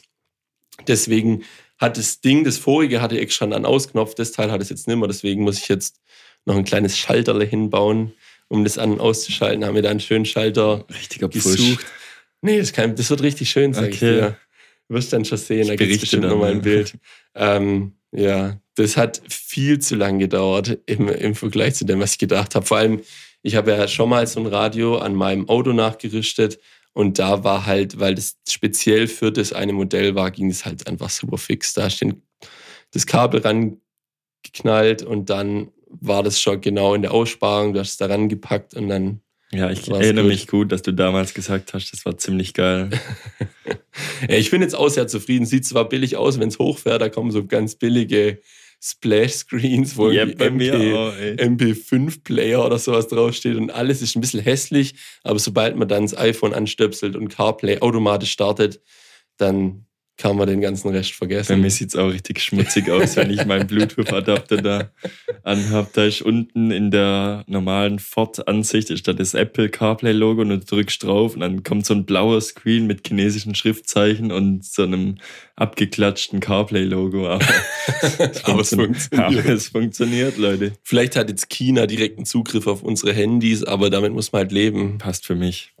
Deswegen hat das Ding, das vorige hatte extra einen Ausknopf, das Teil hat es jetzt nicht mehr. Deswegen muss ich jetzt noch ein kleines Schalterle hinbauen, um das an- und auszuschalten. Haben wir da einen schönen Schalter Richtiger gesucht. Nee, das, kann, das wird richtig schön, sag ich Okay. dir. Du wirst dann schon sehen, Ich da gibt es bestimmt nochmal ein Bild. Ähm, ja, das hat viel zu lang gedauert im, im Vergleich zu dem, was ich gedacht habe. Vor allem, ich habe ja schon mal so ein Radio an meinem Auto nachgerüstet und da war halt, weil das speziell für das eine Modell war, ging es halt einfach super fix. Da hast du das Kabel rangeknallt und dann war das schon genau in der Aussparung, du hast es da rangepackt und dann Ja, ich erinnere gut. mich gut, dass du damals gesagt hast, das war ziemlich geil. Ja, ich bin jetzt auch sehr zufrieden. Sieht zwar billig aus, wenn es hochfährt, da kommen so ganz billige Splash-Screens, wo ja, MP, auch, ey. MP5-Player oder sowas draufsteht und alles ist ein bisschen hässlich, aber sobald man dann das iPhone anstöpselt und CarPlay automatisch startet, dann kann man den ganzen Rest Bei vergessen. mir sieht es auch richtig schmutzig aus, wenn ich meinen Bluetooth-Adapter da anhab. Da ist unten in der normalen Ford-Ansicht ist da das Apple CarPlay-Logo und du drückst drauf und dann kommt so ein blauer Screen mit chinesischen Schriftzeichen und so einem abgeklatschten CarPlay-Logo. Aber, Aber es funktioniert. Aber es funktioniert, Leute. Vielleicht hat jetzt China direkten Zugriff auf unsere Handys, aber damit muss man halt leben. Passt für mich.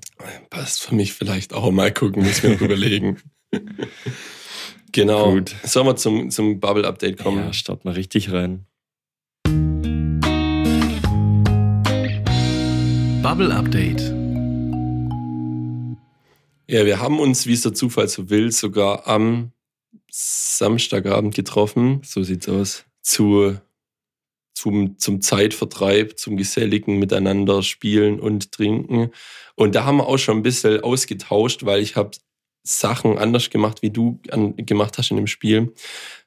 Passt für mich vielleicht auch mal gucken, muss mir noch überlegen. genau. Gut. Sollen wir zum, zum Bubble-Update kommen? Ja, start mal richtig rein. Bubble Update. Ja, wir haben uns, wie es der Zufall so will, sogar am Samstagabend getroffen. So sieht's aus. Zu, zum, zum Zeitvertreib, zum geselligen Miteinander spielen und trinken. Und da haben wir auch schon ein bisschen ausgetauscht, weil ich habe Sachen anders gemacht, wie du an, gemacht hast in dem Spiel.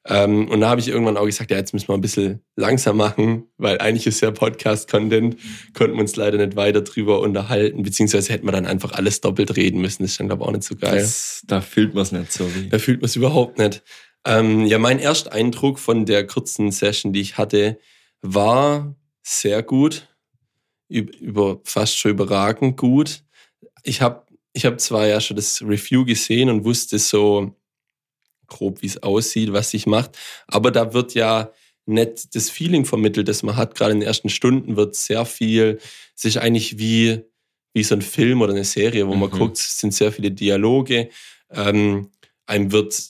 Ähm, und da habe ich irgendwann auch gesagt, ja, jetzt müssen wir ein bisschen langsam machen, weil eigentlich ist ja Podcast-Content, konnten wir uns leider nicht weiter drüber unterhalten, beziehungsweise hätten wir dann einfach alles doppelt reden müssen. Das ist dann, glaube ich, auch nicht so geil. Das, da fühlt man es nicht so wie. Da fühlt man es überhaupt nicht. Ähm, ja, mein erster Eindruck von der kurzen Session, die ich hatte, war sehr gut, über, fast schon überragend gut. Ich habe ich hab zwar ja schon das Review gesehen und wusste so, grob, wie es aussieht, was sich macht. Aber da wird ja nicht das Feeling vermittelt, das man hat. Gerade in den ersten Stunden wird sehr viel sich eigentlich wie, wie so ein Film oder eine Serie, wo man mhm. guckt, es sind sehr viele Dialoge. Ähm, einem wird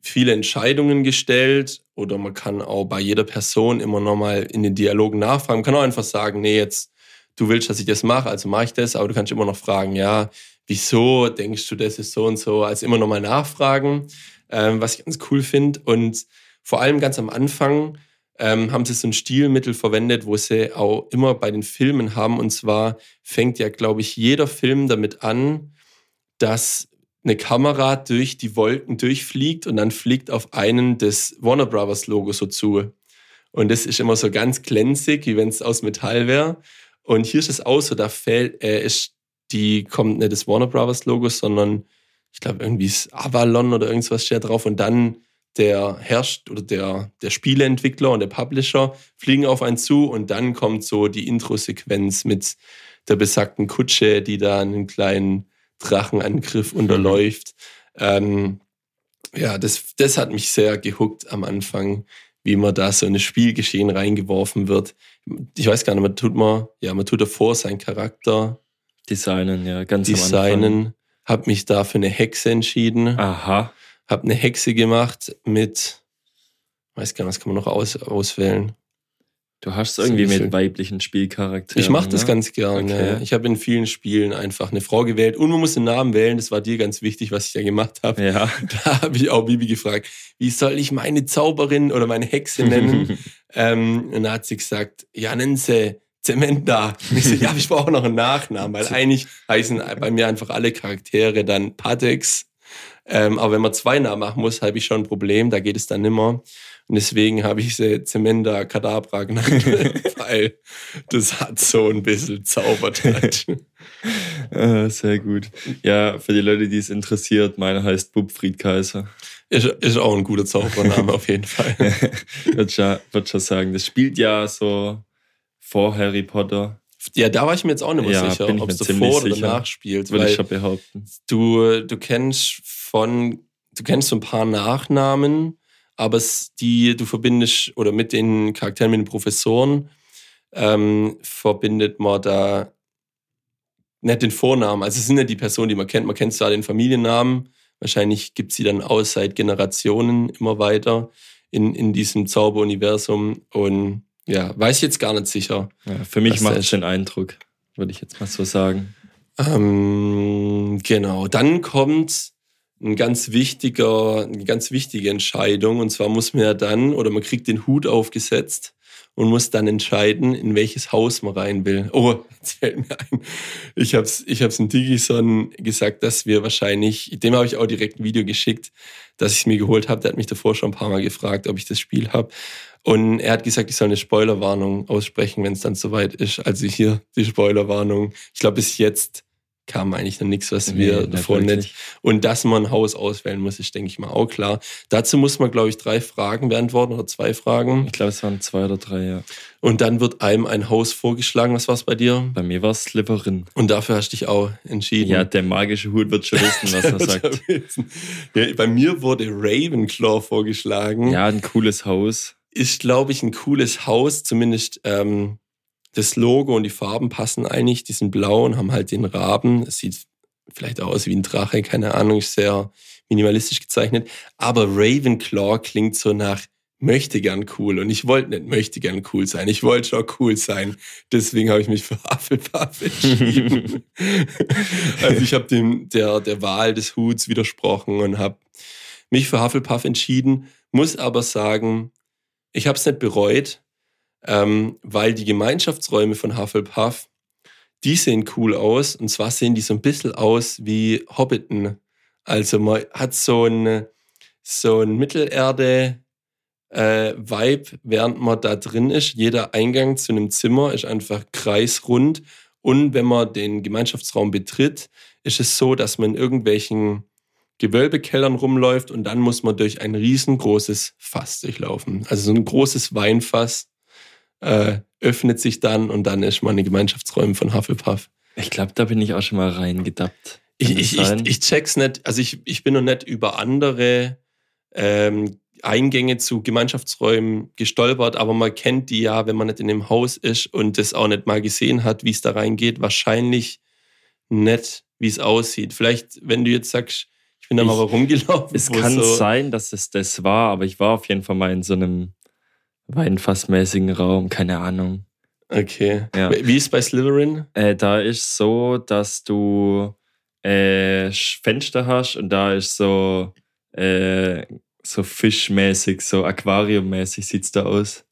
viele Entscheidungen gestellt oder man kann auch bei jeder Person immer nochmal in den Dialogen nachfragen. Man kann auch einfach sagen, nee, jetzt du willst, dass ich das mache, also mache ich das, aber du kannst immer noch fragen, ja, wieso denkst du, das ist so und so, also immer nochmal nachfragen ähm, was ich ganz cool finde. Und vor allem ganz am Anfang ähm, haben sie so ein Stilmittel verwendet, wo sie auch immer bei den Filmen haben. Und zwar fängt ja, glaube ich, jeder Film damit an, dass eine Kamera durch die Wolken durchfliegt und dann fliegt auf einen das Warner Brothers Logo so zu. Und das ist immer so ganz glänzig, wie wenn es aus Metall wäre. Und hier ist es auch so, da fällt, äh, ist die kommt nicht das Warner Brothers Logo, sondern ich glaube, irgendwie ist Avalon oder irgendwas steht drauf und dann der herrscht oder der, der Spieleentwickler und der Publisher fliegen auf einen zu und dann kommt so die Intro-Sequenz mit der besagten Kutsche, die da einen kleinen Drachenangriff mhm. unterläuft. Ähm, ja, das, das hat mich sehr gehuckt am Anfang, wie man da so in das Spielgeschehen reingeworfen wird. Ich weiß gar nicht, man tut man, ja, man tut davor seinen Charakter designen, ja, ganz designen habe mich da für eine Hexe entschieden. Aha. Habe eine Hexe gemacht mit, weiß gar nicht, was kann man noch aus, auswählen? Du hast irgendwie mit weiblichen Spielcharakteren. Ich mache das ne? ganz gerne. Okay. Ja. Ich habe in vielen Spielen einfach eine Frau gewählt und man muss den Namen wählen. Das war dir ganz wichtig, was ich ja gemacht habe. Ja. Da habe ich auch Bibi gefragt, wie soll ich meine Zauberin oder meine Hexe nennen? ähm, und da hat sie gesagt, ja, nennen sie Zement da. Und ich so, ja, ich brauche noch einen Nachnamen, weil eigentlich heißen bei mir einfach alle Charaktere dann Patex. Ähm, aber wenn man zwei Namen machen muss, habe ich schon ein Problem, da geht es dann nimmer. Und deswegen habe ich sie Zemenda Kadabra genannt, weil das hat so ein bisschen Zaubertouch. ah, sehr gut. Ja, für die Leute, die es interessiert, meiner heißt Bubfried Kaiser. Ist, ist auch ein guter Zaubername auf jeden Fall. würde schon, würd schon sagen. Das spielt ja so vor Harry Potter. Ja, da war ich mir jetzt auch nicht mehr ja, sicher, ob es davor oder danach spielt. Würde ich schon behaupten. Du, du kennst von, du kennst so ein paar Nachnamen, aber die du verbindest oder mit den Charakteren, mit den Professoren, ähm, verbindet man da nicht den Vornamen. Also es sind ja die Personen, die man kennt. Man kennt zwar den Familiennamen, wahrscheinlich gibt es sie dann aus seit Generationen immer weiter in, in diesem Zauberuniversum und ja, weiß ich jetzt gar nicht sicher. Ja, für mich macht es den Eindruck, würde ich jetzt mal so sagen. Ähm, genau. Dann kommt ein ganz wichtiger, eine ganz wichtige Entscheidung. Und zwar muss man ja dann, oder man kriegt den Hut aufgesetzt und muss dann entscheiden, in welches Haus man rein will. Oh, jetzt fällt mir ein. Ich habe es ich hab's in Digison gesagt, dass wir wahrscheinlich, dem habe ich auch direkt ein Video geschickt, dass ich es mir geholt habe. Der hat mich davor schon ein paar Mal gefragt, ob ich das Spiel habe. Und er hat gesagt, ich soll eine Spoilerwarnung aussprechen, wenn es dann soweit ist. Also hier die Spoilerwarnung. Ich glaube, bis jetzt kam eigentlich noch nichts, was nee, wir davor nicht. Und dass man ein Haus auswählen muss, ist, denke ich mal, auch klar. Dazu muss man, glaube ich, drei Fragen beantworten oder zwei Fragen. Ich glaube, es waren zwei oder drei, ja. Und dann wird einem ein Haus vorgeschlagen. Was war es bei dir? Bei mir war es Slytherin. Und dafür hast du dich auch entschieden. Ja, der magische Hut wird schon wissen, was er sagt. Ja, bei mir wurde Ravenclaw vorgeschlagen. Ja, ein cooles Haus ist, glaube ich, ein cooles Haus. Zumindest ähm, das Logo und die Farben passen eigentlich. Die sind blau und haben halt den Raben. Es sieht vielleicht aus wie ein Drache, keine Ahnung, ist sehr minimalistisch gezeichnet. Aber Ravenclaw klingt so nach möchte gern cool und ich wollte nicht möchte gern cool sein. Ich wollte schon cool sein. Deswegen habe ich mich für Hufflepuff entschieden. also ich habe dem der der Wahl des Huts widersprochen und habe mich für Hufflepuff entschieden. Muss aber sagen, ich habe es nicht bereut, ähm, weil die Gemeinschaftsräume von Hufflepuff die sehen cool aus. Und zwar sehen die so ein bisschen aus wie Hobbiten. Also man hat so ein, so ein Mittelerde, äh, Vibe, während man da drin ist. Jeder Eingang zu einem Zimmer ist einfach kreisrund. Und wenn man den Gemeinschaftsraum betritt, ist es so, dass man in irgendwelchen Gewölbekellern rumläuft und dann muss man durch ein riesengroßes Fass durchlaufen. Also so ein großes Weinfass äh, öffnet sich dann und dann ist man in den Gemeinschaftsräumen von Hufflepuff. Ich glaube, da bin ich auch schon mal reingedappt. Ich, ich, ich, ich, check's nicht. Also ich, ich bin noch nicht über andere ähm, Eingänge zu Gemeinschaftsräumen gestolpert, aber man kennt die ja, wenn man nicht in dem Haus ist und das auch nicht mal gesehen hat, wie es da reingeht, wahrscheinlich nicht, wie es aussieht. Vielleicht, wenn du jetzt sagst, ich bin da mal rumgelaufen. Es kann so sein, dass es das war, aber ich war auf jeden Fall mal in so einem weinfassmäßigen Raum, keine Ahnung. Okay. Ja. Wie ist bei Slytherin? Äh, da ist so, dass du äh, Fenster hast und da ist so äh, so fischmäßig, so aquariummäßig sieht es da aus.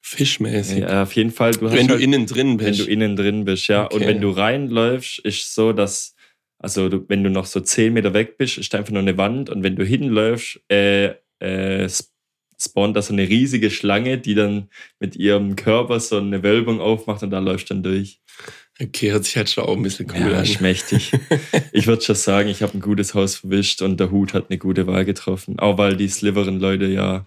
Fischmäßig? Ja, auf jeden Fall. Du wenn du halt, innen drin bist. Wenn du innen drin bist, ja. Okay. Und wenn du reinläufst, ist so, dass, also du, wenn du noch so 10 Meter weg bist, ist einfach nur eine Wand und wenn du hinläufst, äh, äh, spawnt da so eine riesige Schlange, die dann mit ihrem Körper so eine Wölbung aufmacht und da läuft dann durch. Okay, hört sich halt schon auch ein bisschen cool ja, an. schmächtig. ich würde schon sagen, ich habe ein gutes Haus verwischt und der Hut hat eine gute Wahl getroffen. Auch weil die Sliverin-Leute ja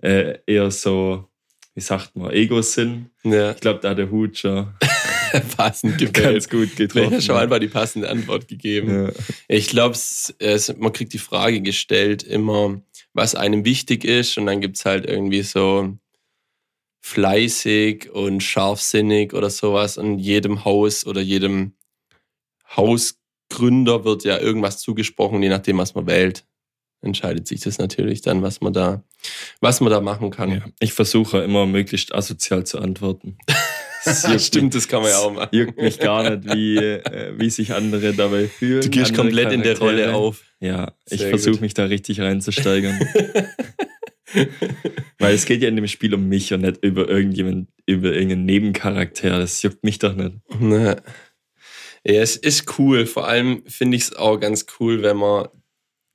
äh, eher so, wie sagt man, Egos sind. Ja. Ich glaube, da hat der Hut schon passend gewählt. Ganz gut getroffen. Ja, schon einfach die passende Antwort gegeben. Ja. Ich glaube, man kriegt die Frage gestellt immer, was einem wichtig ist und dann gibt es halt irgendwie so fleißig und scharfsinnig oder sowas. Und jedem Haus oder jedem Hausgründer wird ja irgendwas zugesprochen, je nachdem, was man wählt. Entscheidet sich das natürlich dann, was man da, was man da machen kann. Ja, ich versuche immer möglichst asozial zu antworten. Das Stimmt, das kann man ja auch machen. Juckt mich gar nicht, wie, äh, wie sich andere dabei fühlen. Du gehst komplett in der Rolle auf. Ja, Sehr ich versuche mich da richtig reinzusteigern. Weil es geht ja in dem Spiel um mich und nicht über irgendjemand, über irgendeinen Nebencharakter. Das juckt mich doch nicht. Ne. Ja, es ist cool. Vor allem finde ich es auch ganz cool, wenn man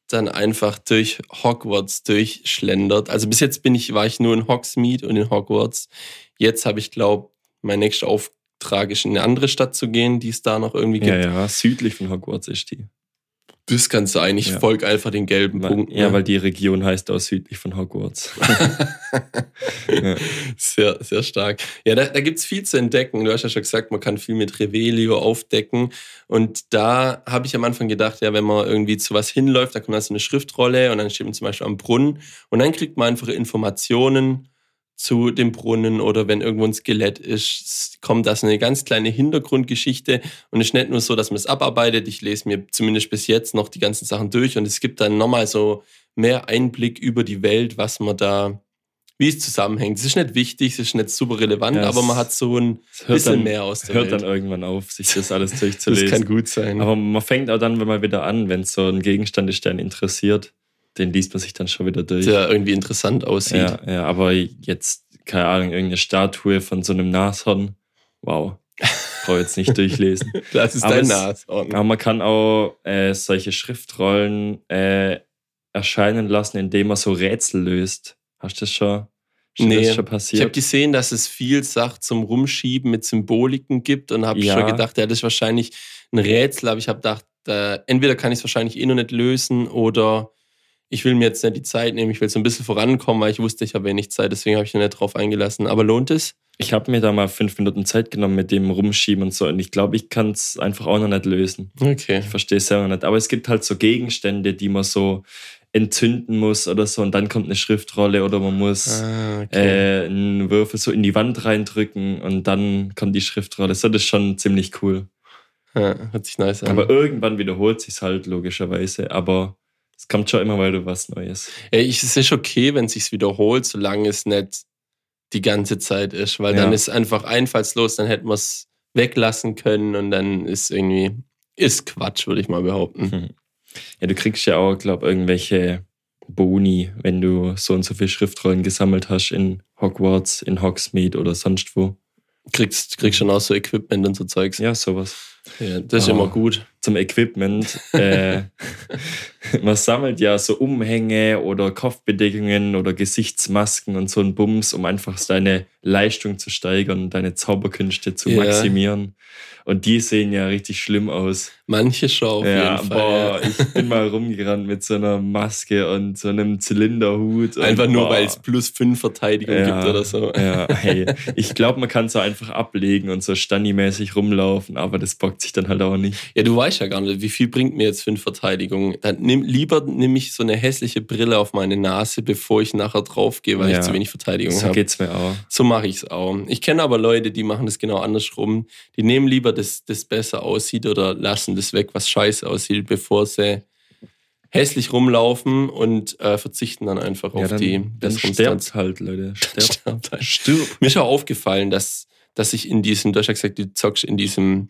dann einfach durch Hogwarts durchschlendert. Also bis jetzt bin ich, war ich nur in Hogsmeade und in Hogwarts. Jetzt habe ich, glaube mein nächster Auftrag ist, in eine andere Stadt zu gehen, die es da noch irgendwie gibt. Ja, ja, südlich von Hogwarts ist die. Das kann sein. Ich ja. folge einfach den gelben weil, Punkten. Ja, ne? weil die Region heißt auch südlich von Hogwarts. ja. Sehr, sehr stark. Ja, da, da gibt es viel zu entdecken. Du hast ja schon gesagt, man kann viel mit Revelio aufdecken. Und da habe ich am Anfang gedacht, ja, wenn man irgendwie zu was hinläuft, da kommt dann so eine Schriftrolle und dann steht man zum Beispiel am Brunnen und dann kriegt man einfach Informationen zu dem Brunnen oder wenn irgendwo ein Skelett ist, kommt das eine ganz kleine Hintergrundgeschichte und es ist nicht nur so, dass man es abarbeitet. Ich lese mir zumindest bis jetzt noch die ganzen Sachen durch und es gibt dann nochmal so mehr Einblick über die Welt, was man da, wie es zusammenhängt. Es ist nicht wichtig, es ist nicht super relevant, ja, aber man hat so ein bisschen dann, mehr aus der hört Welt. dann irgendwann auf, sich das alles durchzulesen. das kann gut sein. Aber man fängt auch dann mal wieder an, wenn es so ein Gegenstand ist, der einen interessiert den liest man sich dann schon wieder durch. Der irgendwie interessant aussieht. Ja, ja, aber jetzt, keine Ahnung, irgendeine Statue von so einem Nashorn. Wow. Brauche jetzt nicht durchlesen. das ist aber dein es, Nashorn. Aber man kann auch äh, solche Schriftrollen äh, erscheinen lassen, indem man so Rätsel löst. Hast du das schon? nee, schon passiert? Ich habe gesehen, dass es viel Sachen zum Rumschieben mit Symboliken gibt und habe ja. schon gedacht, ja, das ist wahrscheinlich ein Rätsel, aber ich habe gedacht, äh, entweder kann ich es wahrscheinlich eh noch nicht lösen oder ich will mir jetzt nicht die Zeit nehmen, ich will so ein bisschen vorankommen, weil ich wusste, ich habe wenig Zeit, deswegen habe ich mich nicht drauf eingelassen. Aber lohnt es? Ich habe mir da mal fünf Minuten Zeit genommen mit dem Rumschieben und so und ich glaube, ich kann es einfach auch noch nicht lösen. Okay. Ich verstehe es selber nicht. Aber es gibt halt so Gegenstände, die man so entzünden muss oder so und dann kommt eine Schriftrolle oder man muss ah, okay. äh, einen Würfel so in die Wand reindrücken und dann kommt die Schriftrolle. So, das ist schon ziemlich cool. Ja, hört sich nice an. Aber irgendwann wiederholt sich halt logischerweise. Aber Es kommt schon immer weiter was Neues. Ja, ich, es ist okay, wenn es sich wiederholt, solange es nicht die ganze Zeit ist, weil Ja. dann ist einfach einfallslos, dann hätten wir es weglassen können und dann ist irgendwie, ist Quatsch, würde ich mal behaupten. Hm. Ja, du kriegst ja auch, glaube irgendwelche Boni, wenn du so und so viele Schriftrollen gesammelt hast in Hogwarts, in Hogsmeade oder sonst wo. Kriegst, kriegst schon auch so Equipment und so Zeugs. Ja, sowas. Ja, das ist Oh. immer gut. Zum Equipment. äh, man sammelt ja so Umhänge oder Kopfbedeckungen oder Gesichtsmasken und so ein Bums, um einfach deine Leistung zu steigern, deine Zauberkünste zu Ja. maximieren. Und die sehen ja richtig schlimm aus. Manche schon auf ja, jeden Fall. boah, ich bin mal rumgerannt mit so einer Maske und so einem Zylinderhut. und Einfach nur, boah. weil es plus 5 Verteidigung ja, gibt oder so. Ja, hey, ich glaube, man kann so einfach ablegen und so Stani-mäßig rumlaufen, aber das bockt sich dann halt auch nicht. Ja, du weißt ja gar nicht, wie viel bringt mir jetzt 5 Verteidigung. Dann nimm, lieber nehme ich so eine hässliche Brille auf meine Nase, bevor ich nachher draufgehe, weil Ja. ich zu wenig Verteidigung So habe. geht's mir auch. So mache ich es auch. Ich kenne aber Leute, die machen das genau andersrum. Die nehmen lieber das, das besser aussieht oder lassen das weg, was scheiße aussieht, bevor sie hässlich rumlaufen und äh, verzichten dann einfach Ja, auf dann, die dann besseren sterbt halt, Leute. Sterbt. Stirbt halt. Stirb. Mir ist auch aufgefallen, dass, dass ich in diesem, du hast ja gesagt, du zockst in diesem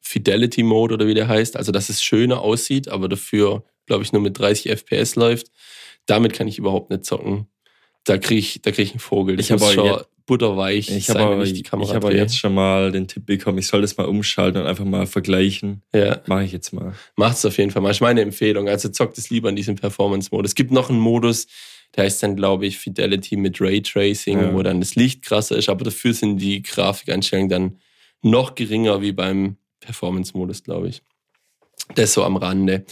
Fidelity-Mode oder wie der heißt, also dass es schöner aussieht, aber dafür, glaube ich, nur mit 30 FPS läuft. Damit kann ich überhaupt nicht zocken. Da kriege ich, da krieg ich einen Vogel. Das Ich hab muss aber schon jetzt- butterweich Ich sein, habe aber, ich die ich Kamera hab aber drehe. jetzt schon mal den Tipp bekommen, ich soll das mal umschalten und einfach mal vergleichen. Ja, Mache ich jetzt mal. macht es auf jeden Fall mal. Ist meine Empfehlung. Also zockt es lieber in diesem Performance-Modus. Es gibt noch einen Modus, der heißt dann, glaube ich, Fidelity mit Raytracing, Ja. wo dann das Licht krasser ist, aber dafür sind die Grafikeinstellungen dann noch geringer wie beim Performance-Modus, glaube ich. Das so am Rande.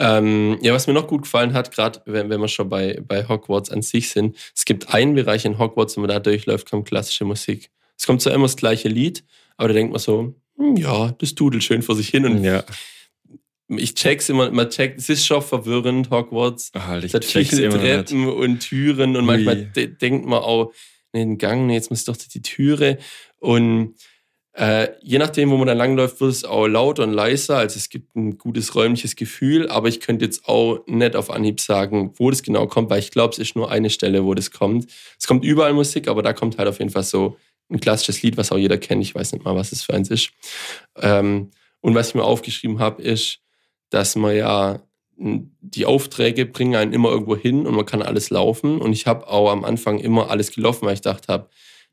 Ähm, ja, was mir noch gut gefallen hat, gerade wenn, wenn wir schon bei, bei Hogwarts an sich sind, es gibt einen Bereich in Hogwarts, wenn man da durchläuft, kommt klassische Musik. Es kommt zwar immer das gleiche Lied, aber da denkt man so, hm, ja, das dudelt schön vor sich hin und Ja, ich check's immer, man checkt, es ist schon verwirrend, Hogwarts. Halt, ich Es hat viele immer nicht. Treppen und Türen und manchmal Ui. de denkt man auch, nee, den Gang, nee, jetzt muss ich doch die Türe. Und äh, je nachdem, wo man dann langläuft, wird es auch lauter und leiser. Also es gibt ein gutes räumliches Gefühl, aber ich könnte jetzt auch nicht auf Anhieb sagen, wo das genau kommt, weil ich glaube, es ist nur eine Stelle, wo das kommt. Es kommt überall Musik, aber da kommt halt auf jeden Fall so ein klassisches Lied, was auch jeder kennt. Ich weiß nicht mal, was es für eins ist. Ähm, und was ich mir aufgeschrieben habe, ist, dass man ja die Aufträge bringen einen immer irgendwo hin und man kann alles laufen. Und ich habe auch am Anfang immer alles gelaufen, weil ich dachte habe,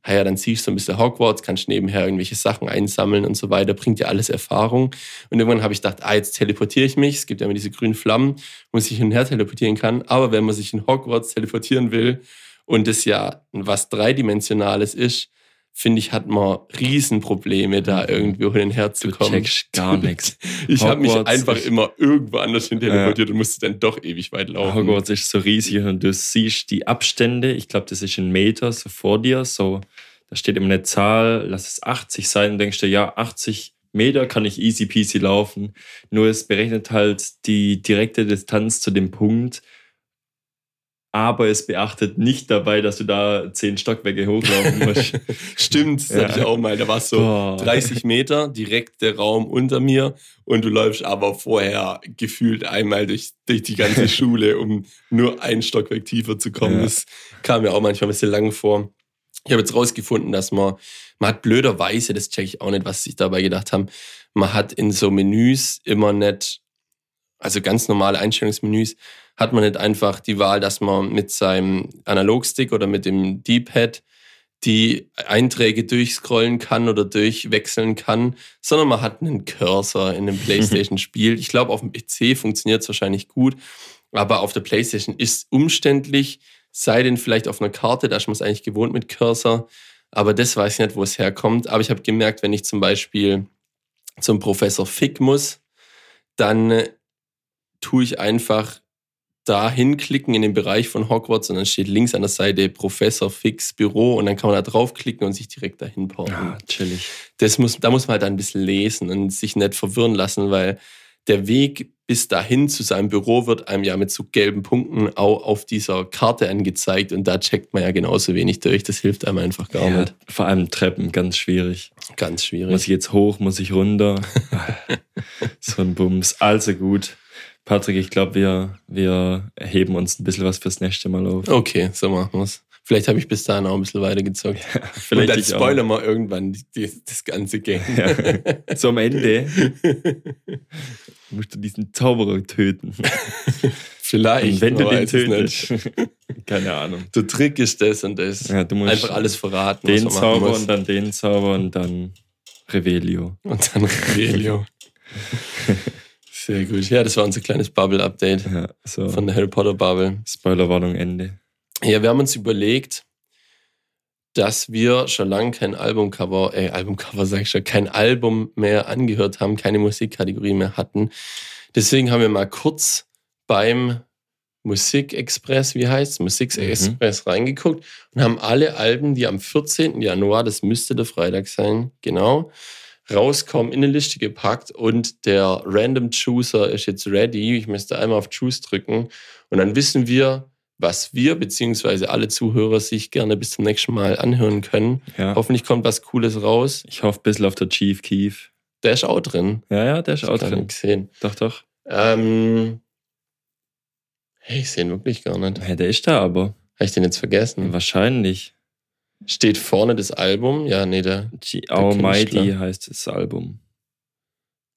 naja, dann ziehst du ein bisschen Hogwarts, kannst nebenher irgendwelche Sachen einsammeln und so weiter, bringt dir alles Erfahrung. Und irgendwann habe ich gedacht, ah, jetzt teleportiere ich mich. Es gibt ja immer diese grünen Flammen, wo man sich hin und her teleportieren kann. Aber wenn man sich in Hogwarts teleportieren will und es ja was Dreidimensionales ist, finde ich, hat man Riesenprobleme, da irgendwo hin und her zu Du kommen. checkst gar nichts. Ich habe mich einfach immer irgendwo anders hin teleportiert und musste dann doch ewig weit laufen. Hogwarts ist so riesig und du siehst die Abstände. Ich glaube, das ist ein Meter so vor dir. So, da steht immer eine Zahl, lass es 80 sein. Und denkst du, ja, 80 Meter kann ich easy peasy laufen. Nur es berechnet halt die direkte Distanz zu dem Punkt. Aber es beachtet nicht dabei, dass du da 10 Stockwerke hochlaufen musst. Stimmt, das Ja. hatte ich auch mal. Da war es so Boah. 30 Meter, direkt der Raum unter mir und du läufst aber vorher gefühlt einmal durch, durch die ganze Schule, um nur ein Stockwerk tiefer zu kommen. Ja. Das kam mir auch manchmal ein bisschen lang vor. Ich habe jetzt rausgefunden, dass man, man hat blöderweise, das checke ich auch nicht, was sich dabei gedacht haben, man hat in so Menüs immer nicht, also ganz normale Einstellungsmenüs, hat man nicht einfach die Wahl, dass man mit seinem Analogstick oder mit dem D-Pad die Einträge durchscrollen kann oder durchwechseln kann, sondern man hat einen Cursor in einem PlayStation-Spiel. Ich glaube, auf dem PC funktioniert es wahrscheinlich gut, aber auf der PlayStation ist umständlich, sei denn vielleicht auf einer Karte, da ist man es eigentlich gewohnt mit Cursor, aber das weiß ich nicht, wo es herkommt. Aber ich habe gemerkt, wenn ich zum Beispiel zum Professor Fick muss, dann äh, tue ich einfach da hinklicken in den Bereich von Hogwarts und dann steht links an der Seite Professor Fix Büro und dann kann man da draufklicken und sich direkt dahin porten. Ah, chillig. Das muss, da muss man halt ein bisschen lesen und sich nicht verwirren lassen, weil der Weg bis dahin zu seinem Büro wird einem ja mit so gelben Punkten auch auf dieser Karte angezeigt und da checkt man ja genauso wenig durch. Das hilft einem einfach gar Ja, nicht. vor allem Treppen, ganz schwierig. Ganz schwierig. Muss ich jetzt hoch, muss ich runter? so ein Bums. Also gut. Patrick, ich glaube, wir, wir heben uns ein bisschen was fürs nächste Mal auf. Okay, so machen wir's. Vielleicht habe ich bis dahin auch ein bisschen weitergezockt. Ja, vielleicht Und dann spoilern wir irgendwann die, die, das ganze Game. Ja. So am Ende musst du diesen Zauberer töten. Vielleicht. Und wenn du den tötest. Keine Ahnung. Der Trick ist das und das. Ja, du musst Einfach alles verraten. Den Zauber und dann den Zauber und dann Revelio. Und dann Revelio. Sehr gut. Ja, das war unser kleines Bubble-Update ja, so. von der Harry Potter Bubble. Spoilerwarnung Ende. Ja, wir haben uns überlegt, dass wir schon lange kein Albumcover, äh, Albumcover sag ich schon, kein Album mehr angehört haben, keine Musikkategorie mehr hatten. Deswegen haben wir mal kurz beim Musikexpress, wie heißt es, Musikexpress mhm. reingeguckt und haben alle Alben, die am 14. Januar, das müsste der Freitag sein, genau, rauskommen, in eine Liste gepackt und der Random Chooser ist jetzt ready. Ich müsste einmal auf Choose drücken und dann wissen wir, was wir beziehungsweise alle Zuhörer sich gerne bis zum nächsten Mal anhören können. Ja. Hoffentlich kommt was Cooles raus. Ich hoffe ein bisschen auf der Chief Keef. Der ist auch drin. Ja, ja, der ist auch drin. Gesehen. Doch, doch. Ähm, hey, ich sehe ihn wirklich gar nicht. Hey, der ist da aber. Habe ich den jetzt vergessen? Wahrscheinlich. Steht vorne das Album? Ja, nee, der. G Almighty heißt das Album.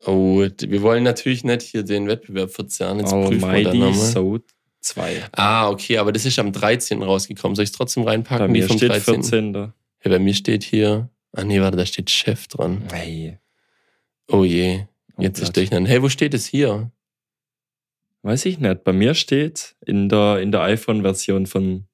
Oh, wir wollen natürlich nicht hier den Wettbewerb verzerren. Jetzt Almighty So 2. Ah, okay, aber das ist am 13. rausgekommen. Soll ich es trotzdem reinpacken? Bei mir vom steht 13. 14. Da. Ja, bei mir steht hier. Ah, nee, warte, da steht Chef dran. Hey. Oh je. Oh Jetzt oh ist durcheinander. Hey, wo steht es hier? Weiß ich nicht. Bei mir steht in der, in der iPhone-Version von,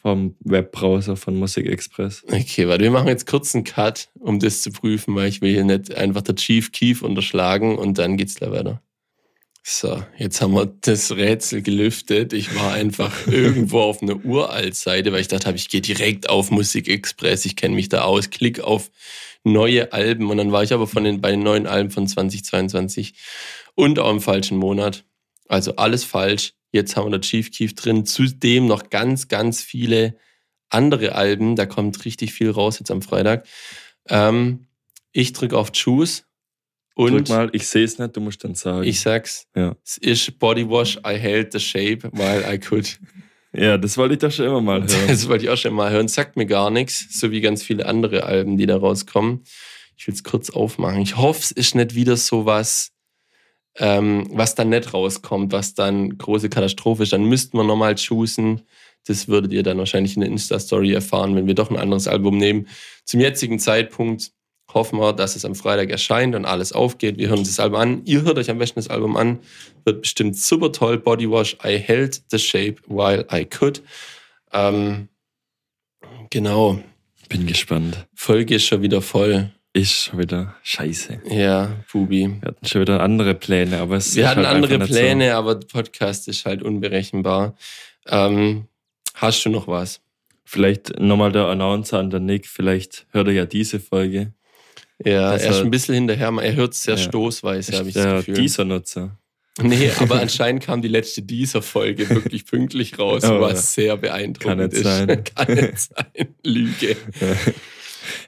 vom Webbrowser von Musik Express. Okay, warte, wir machen jetzt kurz einen Cut, um das zu prüfen, weil ich will hier nicht einfach der Chief Keef unterschlagen und dann geht's da weiter. So, jetzt haben wir das Rätsel gelüftet. Ich war einfach irgendwo auf einer Uralt-Seite, weil ich dachte, ich gehe direkt auf Musik Express, ich kenne mich da aus, klick auf neue Alben und dann war ich aber von den, bei den neuen Alben von 2022 und auch im falschen Monat. Also alles falsch. Jetzt haben wir da Chief Keef drin. Zudem noch ganz, ganz viele andere Alben. Da kommt richtig viel raus jetzt am Freitag. Ähm, ich drücke auf Choose. Und Drück mal, ich sehe es nicht, du musst dann sagen. Ich sag's. Ja. Es ist Body Wash, I held the shape while I could. Ja, das wollte ich doch schon immer mal hören. Das wollte ich auch schon mal hören. Sagt mir gar nichts, so wie ganz viele andere Alben, die da rauskommen. Ich will es kurz aufmachen. Ich hoffe, es ist nicht wieder so was, ähm, was dann nicht rauskommt, was dann große Katastrophe ist. Dann müssten wir nochmal choosen. Das würdet ihr dann wahrscheinlich in der Insta-Story erfahren, wenn wir doch ein anderes Album nehmen. Zum jetzigen Zeitpunkt hoffen wir, dass es am Freitag erscheint und alles aufgeht. Wir hören uns das Album an. Ihr hört euch am besten das Album an. Wird bestimmt super toll. Body Wash, I held the shape while I could. Ähm, genau. Bin gespannt. Folge ist schon wieder voll. Ist schon wieder scheiße. Ja, Bubi. Wir hatten schon wieder andere Pläne, aber es Wir hatten halt andere Pläne, so. aber der Podcast ist halt unberechenbar. Ähm, hast du noch was? Vielleicht nochmal der Announcer an der Nick. Vielleicht hört er ja diese Folge. Ja, das er ist ein bisschen hinterher. Er hört es sehr ja, stoßweise, habe ich das Gefühl. Dieser Nutzer. Nee, aber anscheinend kam die letzte dieser Folge wirklich pünktlich raus, oh, was sehr beeindruckend kann ist. Sein. kann nicht sein. Lüge. Ja.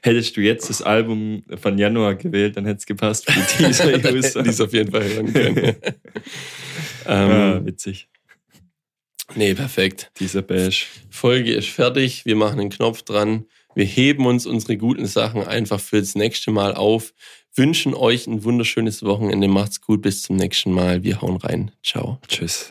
Hättest du jetzt das Album von Januar gewählt, dann hätte es gepasst für dieser User. die es auf jeden Fall hören können. ähm, ah, witzig. Nee, perfekt. Dieser Bash. Folge ist fertig. Wir machen den Knopf dran. Wir heben uns unsere guten Sachen einfach für das nächste Mal auf. Wünschen euch ein wunderschönes Wochenende. Macht's gut. Bis zum nächsten Mal. Wir hauen rein. Ciao. Tschüss.